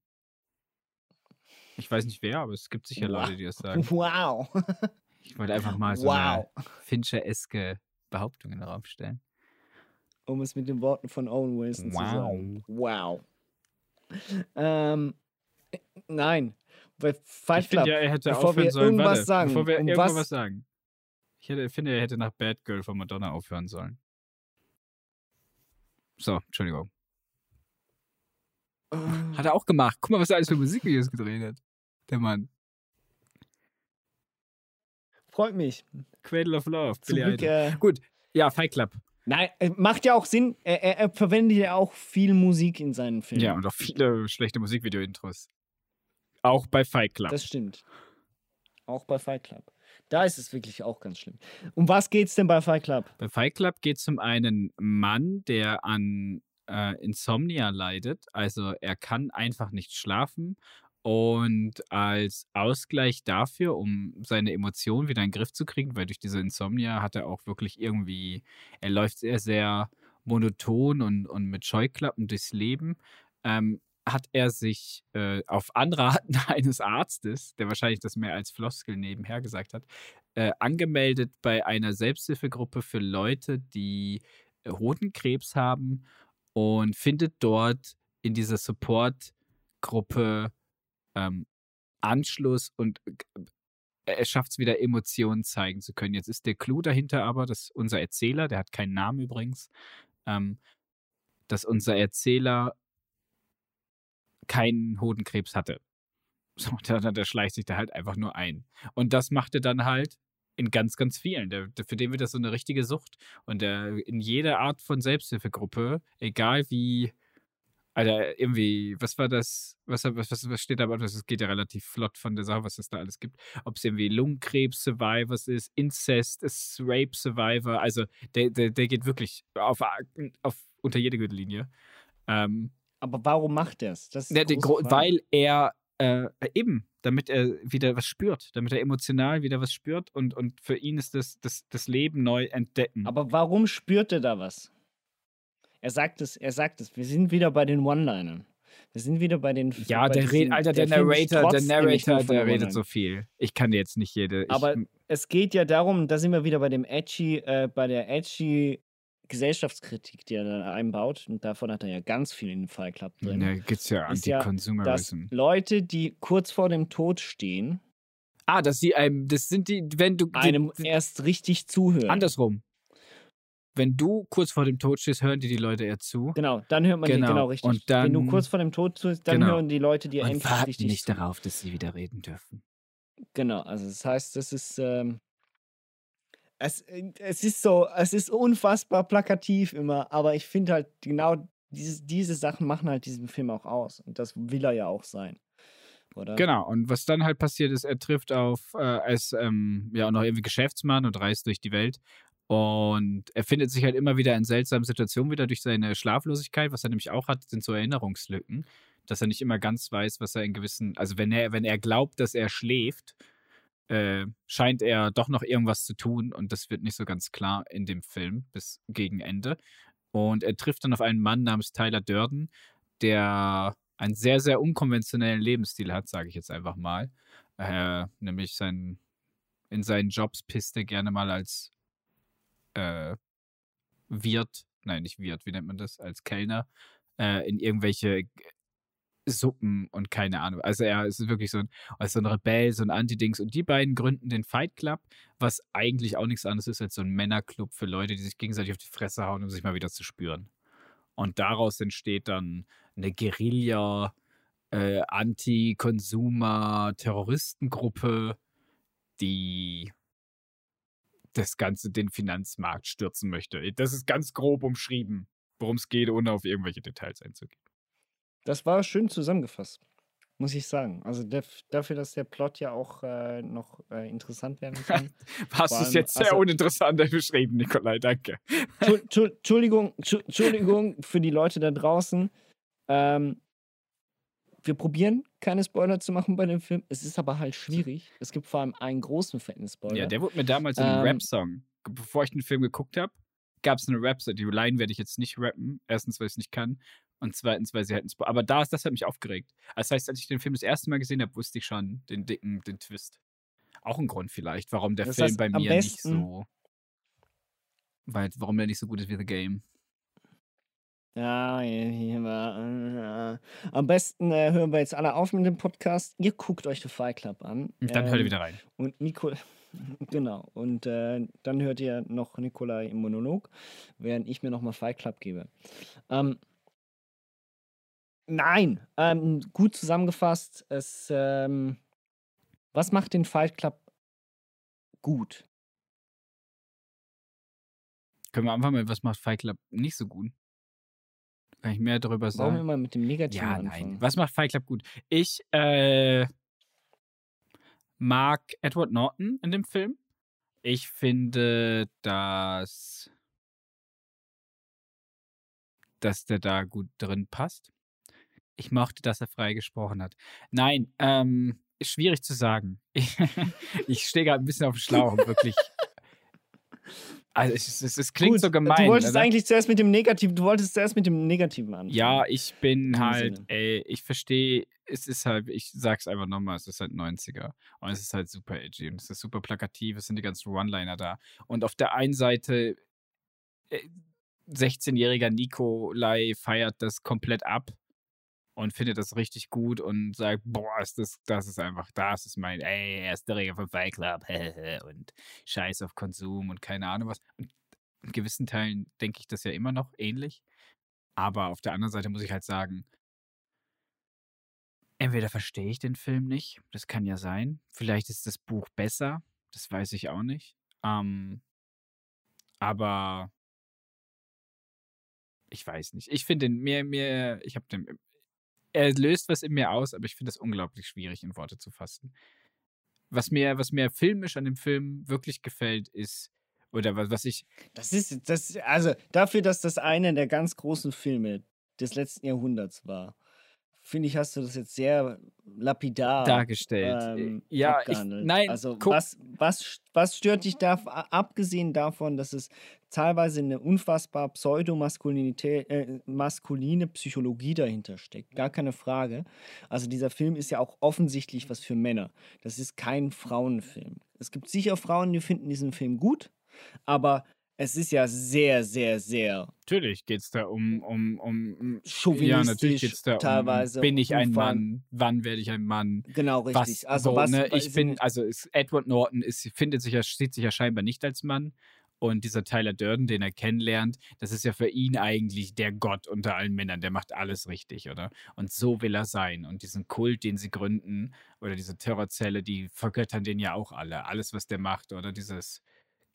Ich weiß nicht wer, aber es gibt sicher Leute, die das sagen. Wow. Ich wollte einfach mal so Wow. eine Fincher-eske Behauptung in den Raum stellen. Um es mit den Worten von Owen Wilson zu sagen. Wow. Ähm, äh, nein. Bei Fight Ich Club, ja, er hätte bevor aufhören wir sollen. irgendwas Warte, sagen, bevor wir irgendwas was, sagen. Ich hätte, finde, er hätte nach Bad Girl von Madonna aufhören sollen. So, Entschuldigung. Hat er auch gemacht. Guck mal, was er alles für Musikvideos gedreht hat. Der Mann. freut mich. Cradle of Love. Glück, äh, Gut, ja, Fight Club. Nein, äh, macht ja auch Sinn. Er, er, er verwendet ja auch viel Musik in seinen Filmen. Ja, und auch viele schlechte Musikvideo-Intros. Auch bei Fight Club. Das stimmt. Auch bei Fight Club. Da ist es wirklich auch ganz schlimm. Um was geht's denn bei Fight Club? Bei Fight Club geht es um einen Mann, der an äh, Insomnia leidet. Also er kann einfach nicht schlafen. Und als Ausgleich dafür, um seine Emotionen wieder in den Griff zu kriegen, weil durch diese Insomnia hat er auch wirklich irgendwie, er läuft sehr, sehr monoton und, und mit Scheuklappen durchs Leben, ähm, hat er sich äh, auf Anraten eines Arztes, der wahrscheinlich das mehr als Floskel nebenher gesagt hat, äh, angemeldet bei einer Selbsthilfegruppe für Leute, die äh, Hodenkrebs haben und findet dort in dieser Support-Gruppe ähm, Anschluss und äh, er schafft es wieder, Emotionen zeigen zu können. Jetzt ist der Clou dahinter aber, dass unser Erzähler, der hat keinen Namen übrigens, ähm, dass unser Erzähler keinen Hodenkrebs hatte. So, der, der schleicht sich da halt einfach nur ein. Und das macht er dann halt in ganz, ganz vielen. Der, der, für den wird das so eine richtige Sucht. Und der in jeder Art von Selbsthilfegruppe, egal wie, Alter, irgendwie, was war das, was, was, was, steht da, aber das geht ja relativ flott von der Sache, was es da alles gibt. Ob es irgendwie Lungenkrebs-Survivors ist, Incest, Rape-Survivor, also der, der, der geht wirklich auf, auf unter jede Gürtellinie. Ähm, Aber warum macht er es? Der, der, Frage. weil er äh, eben, damit er wieder was spürt, damit er emotional wieder was spürt und, und für ihn ist das, das, das Leben neu entdecken. Aber warum spürt er da was? Er sagt es, er sagt es. Wir sind wieder bei den One-Linern. Wir sind wieder bei den. ja, bei der diesen- redet, Alter, der, Film Narrator, der Narrator, der redet so viel. Ich kann jetzt nicht jede. Aber es geht ja darum, da sind wir wieder bei dem edgy, äh, bei der edgy Gesellschaftskritik, die er da einbaut. Und davon hat er ja ganz viel in den Fight Club drin. da gibt's ja ist ja, Anti-Consumerism. Leute, die kurz vor dem Tod stehen, ah, dass sie einem, das sind die, wenn du. einem die, erst richtig zuhören. andersrum. Wenn du kurz vor dem Tod stehst, hören dir die Leute eher zu. Genau, dann hört man Genau, die genau richtig. und Wenn du dann- kurz vor dem Tod stehst, dann Genau. hören die Leute dir endlich richtig nicht zu. darauf, dass sie wieder reden dürfen. Genau, also das heißt, das ist ähm, es, es ist so, es ist unfassbar plakativ immer, aber ich finde halt genau diese, diese Sachen machen halt diesen Film auch aus und das will er ja auch sein, oder? Genau, und was dann halt passiert ist, er trifft auf, äh, als ähm, ja auch noch irgendwie Geschäftsmann und reist durch die Welt. Und er findet sich halt immer wieder in seltsamen Situationen wieder durch seine Schlaflosigkeit. Was er nämlich auch hat, sind so Erinnerungslücken, dass er nicht immer ganz weiß, was er in gewissen, also wenn er, wenn er glaubt, dass er schläft, äh, scheint er doch noch irgendwas zu tun und das wird nicht so ganz klar in dem Film bis gegen Ende. Und er trifft dann auf einen Mann namens Tyler Durden, der einen sehr, sehr unkonventionellen Lebensstil hat, sage ich jetzt einfach mal. Äh, nämlich sein, in seinen Jobs pisst er gerne mal als äh, Wirt, nein, nicht Wirt, wie nennt man das, als Kellner, äh, in irgendwelche Suppen und keine Ahnung. Also er ist wirklich so ein, also so ein Rebell, so ein Anti-Dings. Und die beiden gründen den Fight Club, was eigentlich auch nichts anderes ist als so ein Männerclub für Leute, die sich gegenseitig auf die Fresse hauen, um sich mal wieder zu spüren. Und daraus entsteht dann eine Guerilla, äh, Anti-Konsumer-Terroristengruppe, die das Ganze den Finanzmarkt stürzen möchte. Das ist ganz grob umschrieben, worum es geht, ohne auf irgendwelche Details einzugehen. Das war schön zusammengefasst, muss ich sagen. Also dafür, dass der Plot ja auch äh, noch äh, interessant werden kann. Hast du es jetzt sehr also- uninteressant beschrieben, Nikolai, danke. Tschu- Tschu- Entschuldigung, Tschu- Entschuldigung für die Leute da draußen. Ähm, wir probieren keine Spoiler zu machen bei dem Film. Es ist aber halt schwierig. Es gibt vor allem einen großen fetten Spoiler. Ja, der wurde mir damals in einem Ähm, Rap-Song, bevor ich den Film geguckt habe, gab es eine Rap-Song. Die Line werde ich jetzt nicht rappen. Erstens, weil ich es nicht kann. Und zweitens, weil sie halt ein Spo Aber da ist, das hat mich aufgeregt. Das heißt, als ich den Film das erste Mal gesehen habe, wusste ich schon den dicken, den Twist. Auch ein Grund vielleicht, warum der Das Film heißt, bei mir nicht so. Weil, warum der nicht so gut ist wie The Game. Ja, hier- äh, am besten äh, hören wir jetzt alle auf mit dem Podcast. Ihr guckt euch The Fight Club an. Dann hört ihr Ähm, wieder rein. Und Nico, genau. Und äh, dann hört ihr noch Nikolai im Monolog, während ich mir nochmal Fight Club gebe. Ähm, nein, ähm, gut zusammengefasst. Es, ähm, was macht den Fight Club gut? Können wir einfach mal, was macht Fight Club nicht so gut? Kann ich mehr darüber sagen? Warum immer mit dem Negativen Ja, anfangen? nein. Was macht Fight Club gut? Ich äh, mag Edward Norton in dem Film. Ich finde, dass, dass der da gut drin passt. Ich mochte, dass er frei gesprochen hat. Nein, ähm, schwierig zu sagen. Ich, ich stehe gerade ein bisschen auf dem Schlauch, wirklich. Also, es, es, es klingt Gut, so gemein. Du wolltest oder? eigentlich zuerst mit dem Negativen, du wolltest zuerst mit dem Negativen anfangen. Ja, ich bin diesem halt, ey, ich verstehe, es ist halt, ich sag's einfach nochmal, es ist halt 90er. Und es ist halt super edgy und es ist super plakativ, es sind die ganzen One-Liner da. Und auf der einen Seite, äh, 16-jähriger Nikolai feiert das komplett ab und findet das richtig gut und sagt, boah, ist das, das ist einfach, das ist mein, ey, erste Regel vom Fight Club und Scheiß auf Konsum und keine Ahnung was. Und in gewissen Teilen denke ich das ja immer noch ähnlich. Aber auf der anderen Seite muss ich halt sagen, entweder verstehe ich den Film nicht, das kann ja sein. Vielleicht ist das Buch besser, das weiß ich auch nicht. Ähm, aber ich weiß nicht. Ich finde den mir, mir, ich habe den, er löst was in mir aus, aber ich finde es unglaublich schwierig in Worte zu fassen. Was mir, was mir filmisch an dem Film wirklich gefällt, ist, oder was, was ich, Das ist, das, also dafür, dass das einer der ganz großen Filme des letzten Jahrhunderts war, finde ich, hast du das jetzt sehr lapidar Dargestellt. Ähm, Ja, ich- nein, Also was, was, was stört dich da, abgesehen davon, dass es teilweise eine unfassbar pseudomaskulinität, äh, maskuline Psychologie dahinter steckt, gar keine Frage. Also dieser Film ist ja auch offensichtlich was für Männer. Das ist kein Frauenfilm. Es gibt sicher Frauen, die finden diesen Film gut, aber es ist ja sehr, sehr, sehr natürlich geht es da um, um, um, ja, natürlich geht es da teilweise um, bin ich ein Mann, wann werde ich ein Mann? Genau, Was, richtig. Also so, was- ne? was Ich bin, also ist, Edward Norton ist, findet sich ja, sieht sich ja scheinbar nicht als Mann. Und dieser Tyler Durden, den er kennenlernt, das ist ja für ihn eigentlich der Gott unter allen Männern. Der macht alles richtig, oder? Und so will er sein. Und diesen Kult, den sie gründen, oder diese Terrorzelle, die vergöttern den ja auch alle. Alles, was der macht, oder dieses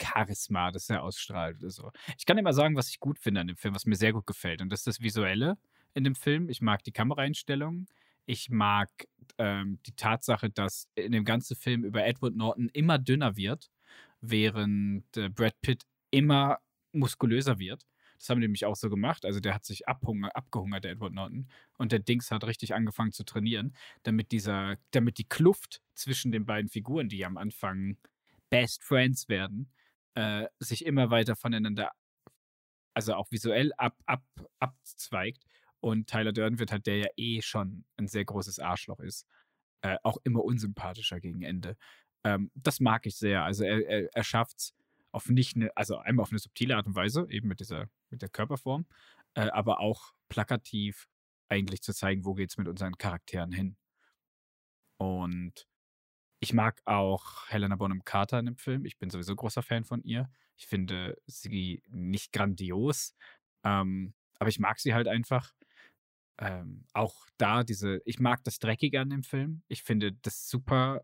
Charisma, das er ausstrahlt oder so. Ich kann mal sagen, was ich gut finde an dem Film, was mir sehr gut gefällt. Und das ist das Visuelle in dem Film. Ich mag die Kameraeinstellungen. Ich mag ähm, die Tatsache, dass in dem ganzen Film über Edward Norton immer dünner wird, während äh, Brad Pitt immer muskulöser wird. Das haben die nämlich auch so gemacht. Also der hat sich abgehungert, der Edward Norton. Und der Dings hat richtig angefangen zu trainieren, damit dieser, damit die Kluft zwischen den beiden Figuren, die am Anfang Best Friends werden, äh, sich immer weiter voneinander, also auch visuell ab, ab, abzweigt. Und Tyler Durden wird halt, der ja eh schon ein sehr großes Arschloch ist, äh, auch immer unsympathischer gegen Ende. Ähm, das mag ich sehr. Also er, er, er schafft es auf nicht eine, also einmal auf eine subtile Art und Weise, eben mit dieser, mit der Körperform, äh, aber auch plakativ eigentlich zu zeigen, wo geht's mit unseren Charakteren hin. Und ich mag auch Helena Bonham Carter in dem Film. Ich bin sowieso großer Fan von ihr. Ich finde sie nicht grandios, ähm, aber ich mag sie halt einfach. Ähm, auch da diese, ich mag das Dreckige an dem Film. Ich finde das super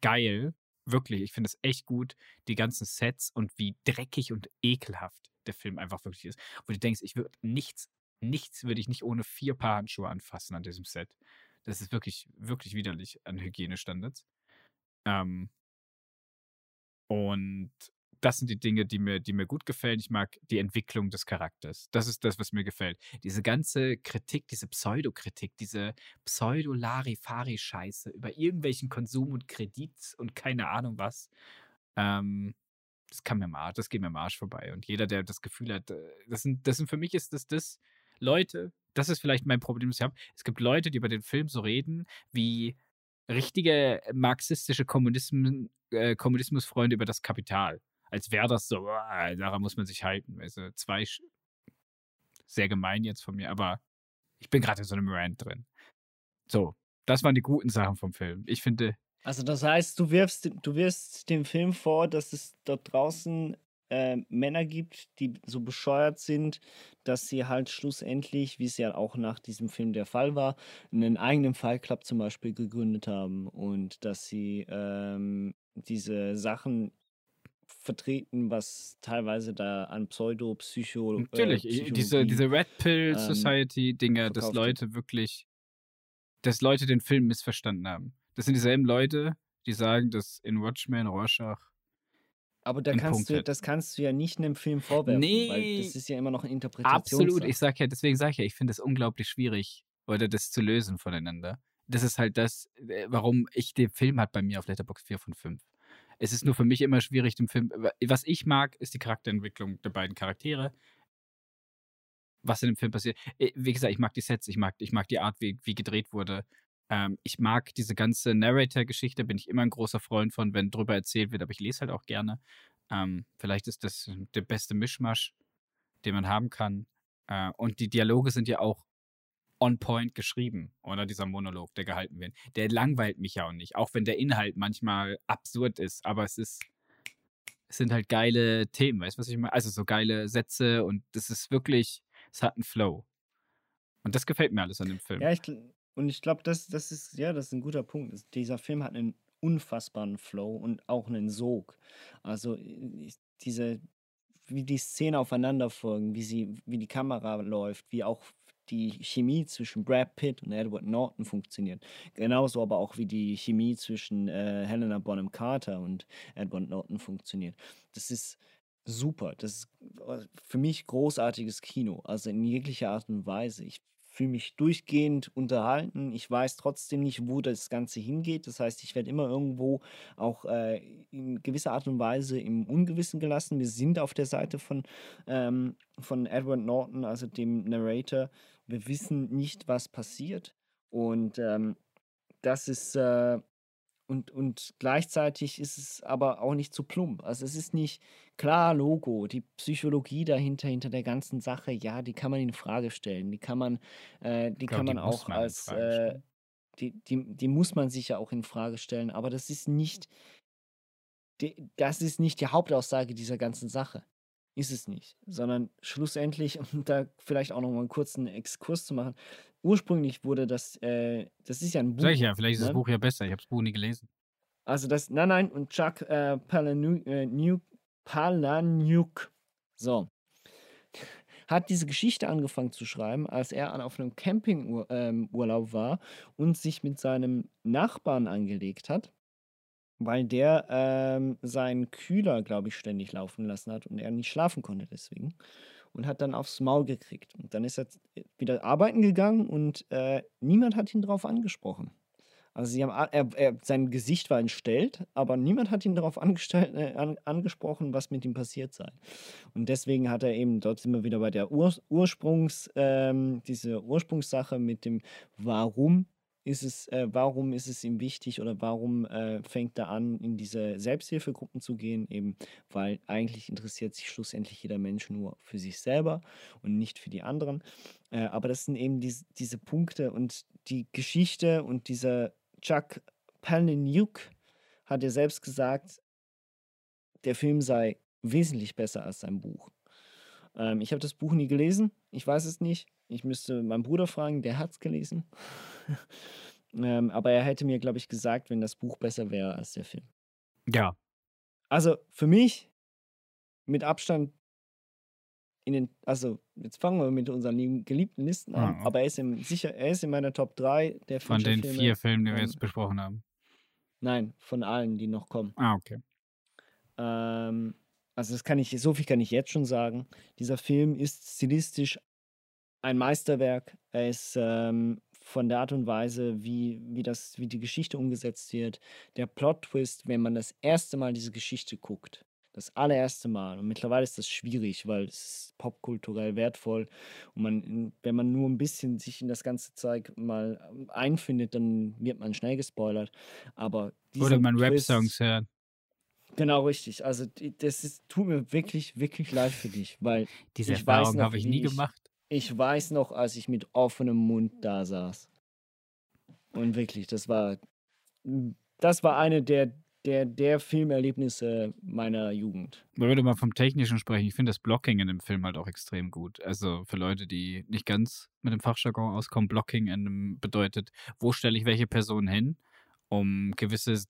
geil. Wirklich, ich finde es echt gut, die ganzen Sets und wie dreckig und ekelhaft der Film einfach wirklich ist. Wo du denkst, ich würde nichts, nichts würde ich nicht ohne vier Paar Handschuhe anfassen an diesem Set. Das ist wirklich, wirklich widerlich an Hygienestandards. Ähm, und das sind die Dinge, die mir, die mir gut gefallen. Ich mag die Entwicklung des Charakters. Das ist das, was mir gefällt. Diese ganze Kritik, diese Pseudokritik, diese Pseudo-Larifari-Scheiße über irgendwelchen Konsum und Kredit und keine Ahnung was. Ähm, das kann mir mal, das geht mir am Arsch vorbei. Und jeder, der das Gefühl hat, äh, das sind, das sind für mich ist das das Leute, das ist vielleicht mein Problem, das ich habe. Es gibt Leute, die über den Film so reden, wie richtige marxistische Kommunismen, äh, Kommunismusfreunde über das Kapital als wäre das so, ah, daran muss man sich halten. Also zwei, sehr gemein jetzt von mir, aber ich bin gerade in so einem Rant drin. So, das waren die guten Sachen vom Film. Ich finde. Also das heißt, du wirfst, du wirfst dem Film vor, dass es dort draußen äh, Männer gibt, die so bescheuert sind, dass sie halt schlussendlich, wie es ja auch nach diesem Film der Fall war, einen eigenen Fallclub zum Beispiel gegründet haben und dass sie ähm, diese Sachen vertreten, was teilweise da an Pseudo-Psycho. Äh, Natürlich, äh, diese, diese Red Pill ähm, Society-Dinger, dass Leute wirklich, dass Leute den Film missverstanden haben. Das sind dieselben Leute, die sagen, dass in Watchmen Rorschach. Aber da kannst du, das kannst du ja nicht einem Film vorwerfen, nee, weil das ist ja immer noch eine Interpretation. Absolut, ich sag ja, deswegen sage ich ja, ich finde es unglaublich schwierig, oder das zu lösen voneinander. Das ist halt das, äh, warum ich den Film hat bei mir auf Letterbox 4 von 5. Es ist nur für mich immer schwierig, dem Film. Was ich mag, ist die Charakterentwicklung der beiden Charaktere. Was in dem Film passiert. Äh, wie gesagt, ich mag die Sets, ich mag, ich mag die Art, wie, wie gedreht wurde. Ähm, ich mag diese ganze Narrator-Geschichte, bin ich immer ein großer Freund von, wenn drüber erzählt wird, aber ich lese halt auch gerne. Ähm, vielleicht ist das der beste Mischmasch, den man haben kann. Äh, und die Dialoge sind ja auch on point geschrieben, oder dieser Monolog, der gehalten wird. Der langweilt mich ja auch nicht, auch wenn der Inhalt manchmal absurd ist, aber es ist, es sind halt geile Themen, weißt du, was ich meine? Also so geile Sätze und das ist wirklich, es hat einen Flow. Und das gefällt mir alles an dem Film. Ja, ich, und ich glaube, das, das ist, ja, das ist ein guter Punkt. Dieser Film hat einen unfassbaren Flow und auch einen Sog. Also ich, diese, wie die Szenen aufeinander folgen, wie sie, wie die Kamera läuft, wie auch die Chemie zwischen Brad Pitt und Edward Norton funktioniert. Genauso aber auch wie die Chemie zwischen äh, Helena Bonham Carter und Edward Norton funktioniert. Das ist super. Das ist äh, für mich großartiges Kino, also in jeglicher Art und Weise. Ich fühle mich durchgehend unterhalten. Ich weiß trotzdem nicht, wo das Ganze hingeht. Das heißt, ich werde immer irgendwo auch äh, in gewisser Art und Weise im Ungewissen gelassen. Wir sind auf der Seite von, ähm, von Edward Norton, also dem Narrator. Wir wissen nicht, was passiert. Und ähm, das ist, äh, und, und gleichzeitig ist es aber auch nicht zu plump. Also es ist nicht klar, Logo, die Psychologie dahinter, hinter der ganzen Sache, ja, die kann man in Frage stellen. Die kann man, äh, die glaub, kann man die auch man als, äh, die, die, die muss man sich ja auch in Frage stellen. Aber das ist nicht, das ist nicht die Hauptaussage dieser ganzen Sache ist es nicht, sondern schlussendlich, um da vielleicht auch noch mal einen kurzen Exkurs zu machen, ursprünglich wurde das, äh, das ist ja ein Buch. Sag ich ja, vielleicht ist ne? das Buch ja besser, ich habe das Buch nie gelesen. Also das, nein, nein, und Chuck äh, Palahniuk, äh, Palahniuk, so, hat diese Geschichte angefangen zu schreiben, als er auf einem Campingurlaub ähm, war und sich mit seinem Nachbarn angelegt hat weil der ähm, seinen Kühler, glaube ich, ständig laufen lassen hat und er nicht schlafen konnte deswegen. Und hat dann aufs Maul gekriegt. Und dann ist er wieder arbeiten gegangen und äh, niemand hat ihn darauf angesprochen. Also sie haben, er, er, sein Gesicht war entstellt, aber niemand hat ihn darauf äh, an, angesprochen, was mit ihm passiert sei. Und deswegen hat er eben, dort sind wir wieder bei der Ur, Ursprungs, ähm, diese Ursprungssache mit dem Warum ist es, äh, warum ist es ihm wichtig oder warum äh, fängt er an, in diese Selbsthilfegruppen zu gehen? Eben, weil eigentlich interessiert sich schlussendlich jeder Mensch nur für sich selber und nicht für die anderen. Äh, aber das sind eben diese, diese Punkte und die Geschichte und dieser Chuck Palahniuk hat ja selbst gesagt, der Film sei wesentlich besser als sein Buch. Ähm, ich habe das Buch nie gelesen, ich weiß es nicht. Ich müsste meinen Bruder fragen, der hat es gelesen. Ähm, aber er hätte mir, glaube ich, gesagt, wenn das Buch besser wäre als der Film. Ja. Also für mich mit Abstand in den, also jetzt fangen wir mit unseren geliebten Listen an, Ja. aber er ist im, sicher, er ist in meiner Top 3 der Von den Fincher-Filme. vier Filmen, die wir Ähm, jetzt besprochen haben. Nein, von allen, die noch kommen. Ah, okay. Ähm, also das kann ich, so viel kann ich jetzt schon sagen. Dieser Film ist stilistisch ein Meisterwerk. Er ist ähm, von der Art und Weise, wie, wie, das, wie die Geschichte umgesetzt wird, der Plot-Twist, wenn man das erste Mal diese Geschichte guckt. Das allererste Mal. Und mittlerweile ist das schwierig, weil es ist popkulturell wertvoll. Und man, wenn man nur ein bisschen sich in das ganze Zeug mal ähm, einfindet, dann wird man schnell gespoilert. Aber Oder man Rap-Songs hört. Genau, richtig. Also das ist, tut mir wirklich, wirklich leid für dich, weil Diese Erfahrung habe ich nie gemacht. Ich weiß noch, als ich mit offenem Mund da saß. Und wirklich, das war, das war eine der, der, der Filmerlebnisse meiner Jugend. Man würde mal vom Technischen sprechen. Ich finde das Blocking in dem Film halt auch extrem gut. Also für Leute, die nicht ganz mit dem Fachjargon auskommen, Blocking in einem bedeutet, wo stelle ich welche Person hin, um gewisse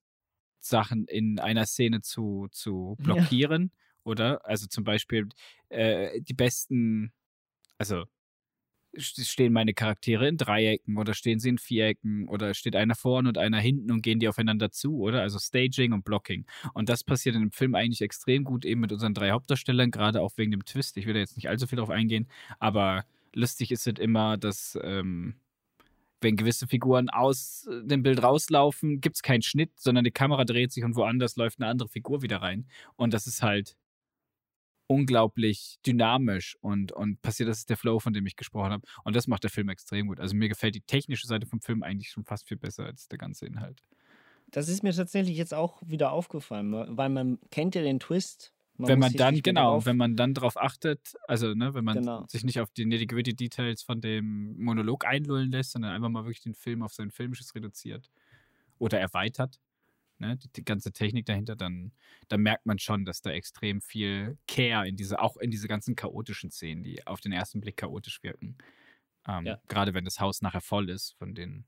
Sachen in einer Szene zu, zu Ja. blockieren, oder? Also zum Beispiel äh, die besten, also st- stehen meine Charaktere in Dreiecken oder stehen sie in Vierecken oder steht einer vorne und einer hinten und gehen die aufeinander zu, oder? Also Staging und Blocking. Und das passiert in dem Film eigentlich extrem gut, eben mit unseren drei Hauptdarstellern, gerade auch wegen dem Twist. Ich will da jetzt nicht allzu viel drauf eingehen, aber lustig ist es immer, dass ähm, wenn gewisse Figuren aus äh, dem Bild rauslaufen, gibt es keinen Schnitt, sondern die Kamera dreht sich und woanders läuft eine andere Figur wieder rein. Und das ist halt unglaublich dynamisch und, und passiert, das ist der Flow, von dem ich gesprochen habe. Und das macht der Film extrem gut. Also mir gefällt die technische Seite vom Film eigentlich schon fast viel besser als der ganze Inhalt. Das ist mir tatsächlich jetzt auch wieder aufgefallen, weil man kennt ja den Twist. wenn muss man dann, genau, darauf- wenn man dann darauf achtet, also ne, wenn man Genau. sich nicht auf die nitty-gritty Details von dem Monolog einlullen lässt, sondern einfach mal wirklich den Film auf sein Filmisches reduziert oder erweitert, ne, die, die ganze Technik dahinter, dann, dann merkt man schon, dass da extrem viel Care in diese, auch in diese ganzen chaotischen Szenen, die auf den ersten Blick chaotisch wirken. Ähm, Ja. Gerade wenn das Haus nachher voll ist von den,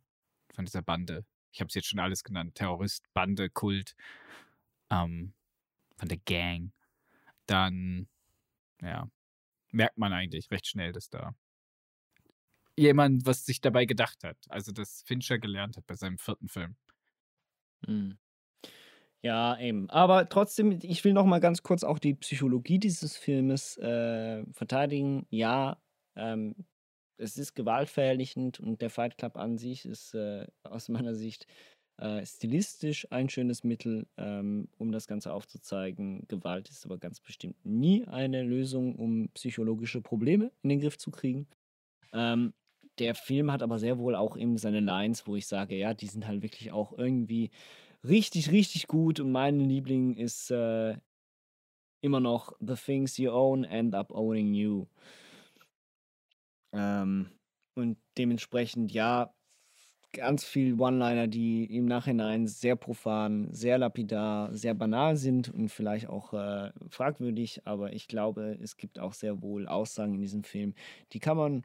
von dieser Bande. Ich habe es jetzt schon alles genannt. Terrorist, Bande, Kult, ähm, von der Gang dann ja, merkt man eigentlich recht schnell, dass da jemand was sich dabei gedacht hat. Also, dass Fincher gelernt hat bei seinem vierten Film. Hm. Ja, eben. Aber trotzdem, ich will noch mal ganz kurz auch die Psychologie dieses Filmes äh, verteidigen. Ja, ähm, es ist gewaltverherrlichend und der Fight Club an sich ist äh, aus meiner Sicht äh, stilistisch ein schönes Mittel, ähm, um das Ganze aufzuzeigen. Gewalt ist aber ganz bestimmt nie eine Lösung, um psychologische Probleme in den Griff zu kriegen. Ähm, der Film hat aber sehr wohl auch eben seine Lines, wo ich sage, ja, die sind halt wirklich auch irgendwie richtig, richtig gut. Und mein Liebling ist äh, immer noch The Things You Own End Up Owning You. Ähm, und dementsprechend, ja, ganz viel One-Liner, die im Nachhinein sehr profan, sehr lapidar, sehr banal sind und vielleicht auch äh, fragwürdig, aber ich glaube, es gibt auch sehr wohl Aussagen in diesem Film, die kann man,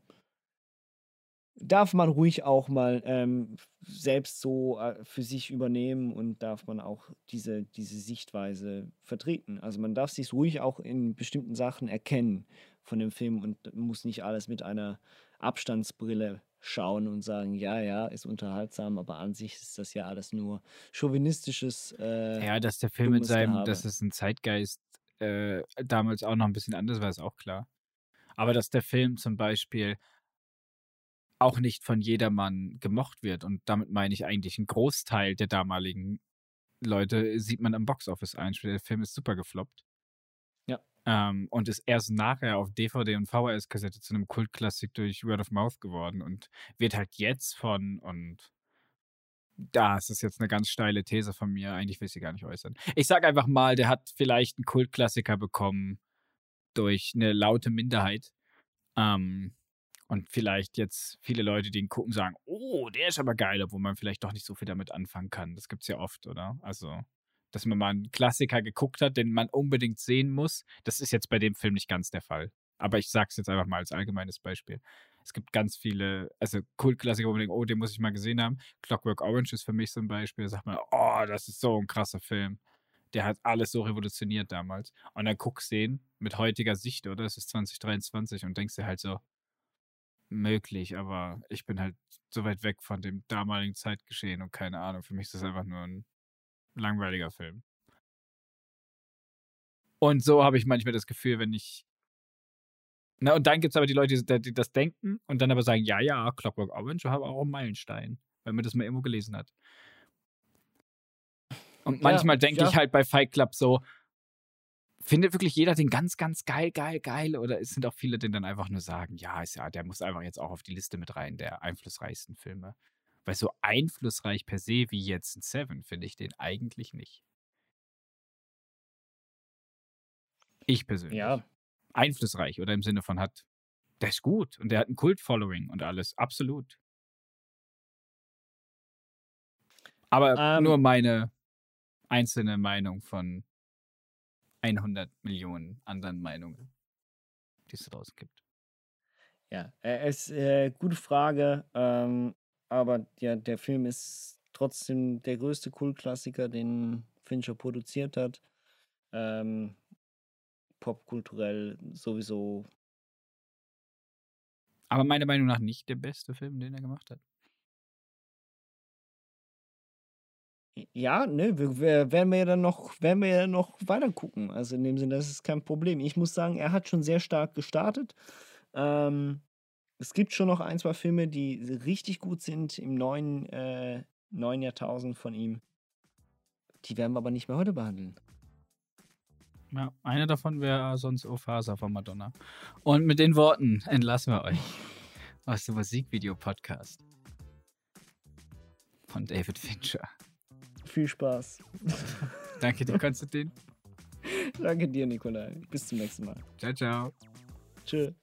darf man ruhig auch mal ähm, selbst so äh, für sich übernehmen und darf man auch diese, diese Sichtweise vertreten. Also man darf sich ruhig auch in bestimmten Sachen erkennen von dem Film und muss nicht alles mit einer Abstandsbrille schauen und sagen, ja, ja, ist unterhaltsam, aber an sich ist das ja alles nur chauvinistisches. Äh, Ja, dass der Film mit seinem, Gehabe. dass es ein Zeitgeist äh, damals auch noch ein bisschen anders war, ist auch klar. Aber dass der Film zum Beispiel auch nicht von jedermann gemocht wird und damit meine ich eigentlich einen Großteil der damaligen Leute sieht man am Boxoffice einspielen. Der Film ist super gefloppt. Ja. Ähm, und ist erst nachher auf DVD und VHS-Kassette zu einem Kultklassik durch Word of Mouth geworden und wird halt jetzt von und Das ist jetzt eine ganz steile These von mir. Eigentlich will ich sie gar nicht äußern. Ich sag einfach mal, der hat vielleicht einen Kultklassiker bekommen durch eine laute Minderheit. Ähm, und vielleicht jetzt viele Leute, die ihn gucken, sagen, oh, der ist aber geil, obwohl man vielleicht doch nicht so viel damit anfangen kann. Das gibt's ja oft, oder? Also, dass man mal einen Klassiker geguckt hat, den man unbedingt sehen muss. Das ist jetzt bei dem Film nicht ganz der Fall. Aber ich sag's jetzt einfach mal als allgemeines Beispiel. Es gibt ganz viele, also Kultklassiker, wo man denkt, oh, den muss ich mal gesehen haben. Clockwork Orange ist für mich so ein Beispiel. Da sagt man, oh, das ist so ein krasser Film. Der hat alles so revolutioniert damals. Und dann guckst du den mit heutiger Sicht, oder? Es ist 2023 und denkst dir halt so, möglich, aber ich bin halt so weit weg von dem damaligen Zeitgeschehen und keine Ahnung. Für mich ist das einfach nur ein langweiliger Film. Und so habe ich manchmal das Gefühl, wenn ich. Na, und dann gibt es aber die Leute, die, die, das denken und dann aber sagen: Ja, ja, Clockwork Orange habe auch einen Meilenstein, weil man das mal irgendwo gelesen hat. Und manchmal ja, denke ja. ich halt bei Fight Club so: Findet wirklich jeder den ganz, ganz geil, geil, geil? Oder es sind auch viele, die dann einfach nur sagen: Ja, ist ja, der muss einfach jetzt auch auf die Liste mit rein, der einflussreichsten Filme. Weil so einflussreich per se wie jetzt ein Seven finde ich den eigentlich nicht. Ich persönlich. Ja. Einflussreich oder im Sinne von hat, der ist gut und der hat ein Kult-Following und alles. Absolut. Aber ähm, nur meine einzelne Meinung von 100 Millionen anderen Meinungen, die es draußen gibt. Ja, äh, es ist äh, gute Frage. Ähm, aber ja, der Film ist trotzdem der größte Kultklassiker, den Fincher produziert hat. Ähm, popkulturell sowieso. Aber meiner Meinung nach nicht der beste Film, den er gemacht hat. Ja, ne, wir, wir, werden wir ja dann noch, werden wir ja noch weiter gucken. Also in dem Sinne, das ist kein Problem. Ich muss sagen, er hat schon sehr stark gestartet. Ähm, es gibt schon noch ein, zwei Filme, die richtig gut sind im neuen, äh, neuen Jahrtausend von ihm. Die werden wir aber nicht mehr heute behandeln. Ja, einer davon wäre sonst Ofasa von Madonna. Und mit den Worten entlassen wir euch aus dem Musikvideo-Podcast von David Fincher. Viel Spaß. Danke dir, Konstantin. Danke dir, Nikolai. Bis zum nächsten Mal. Ciao, ciao. Tschüss.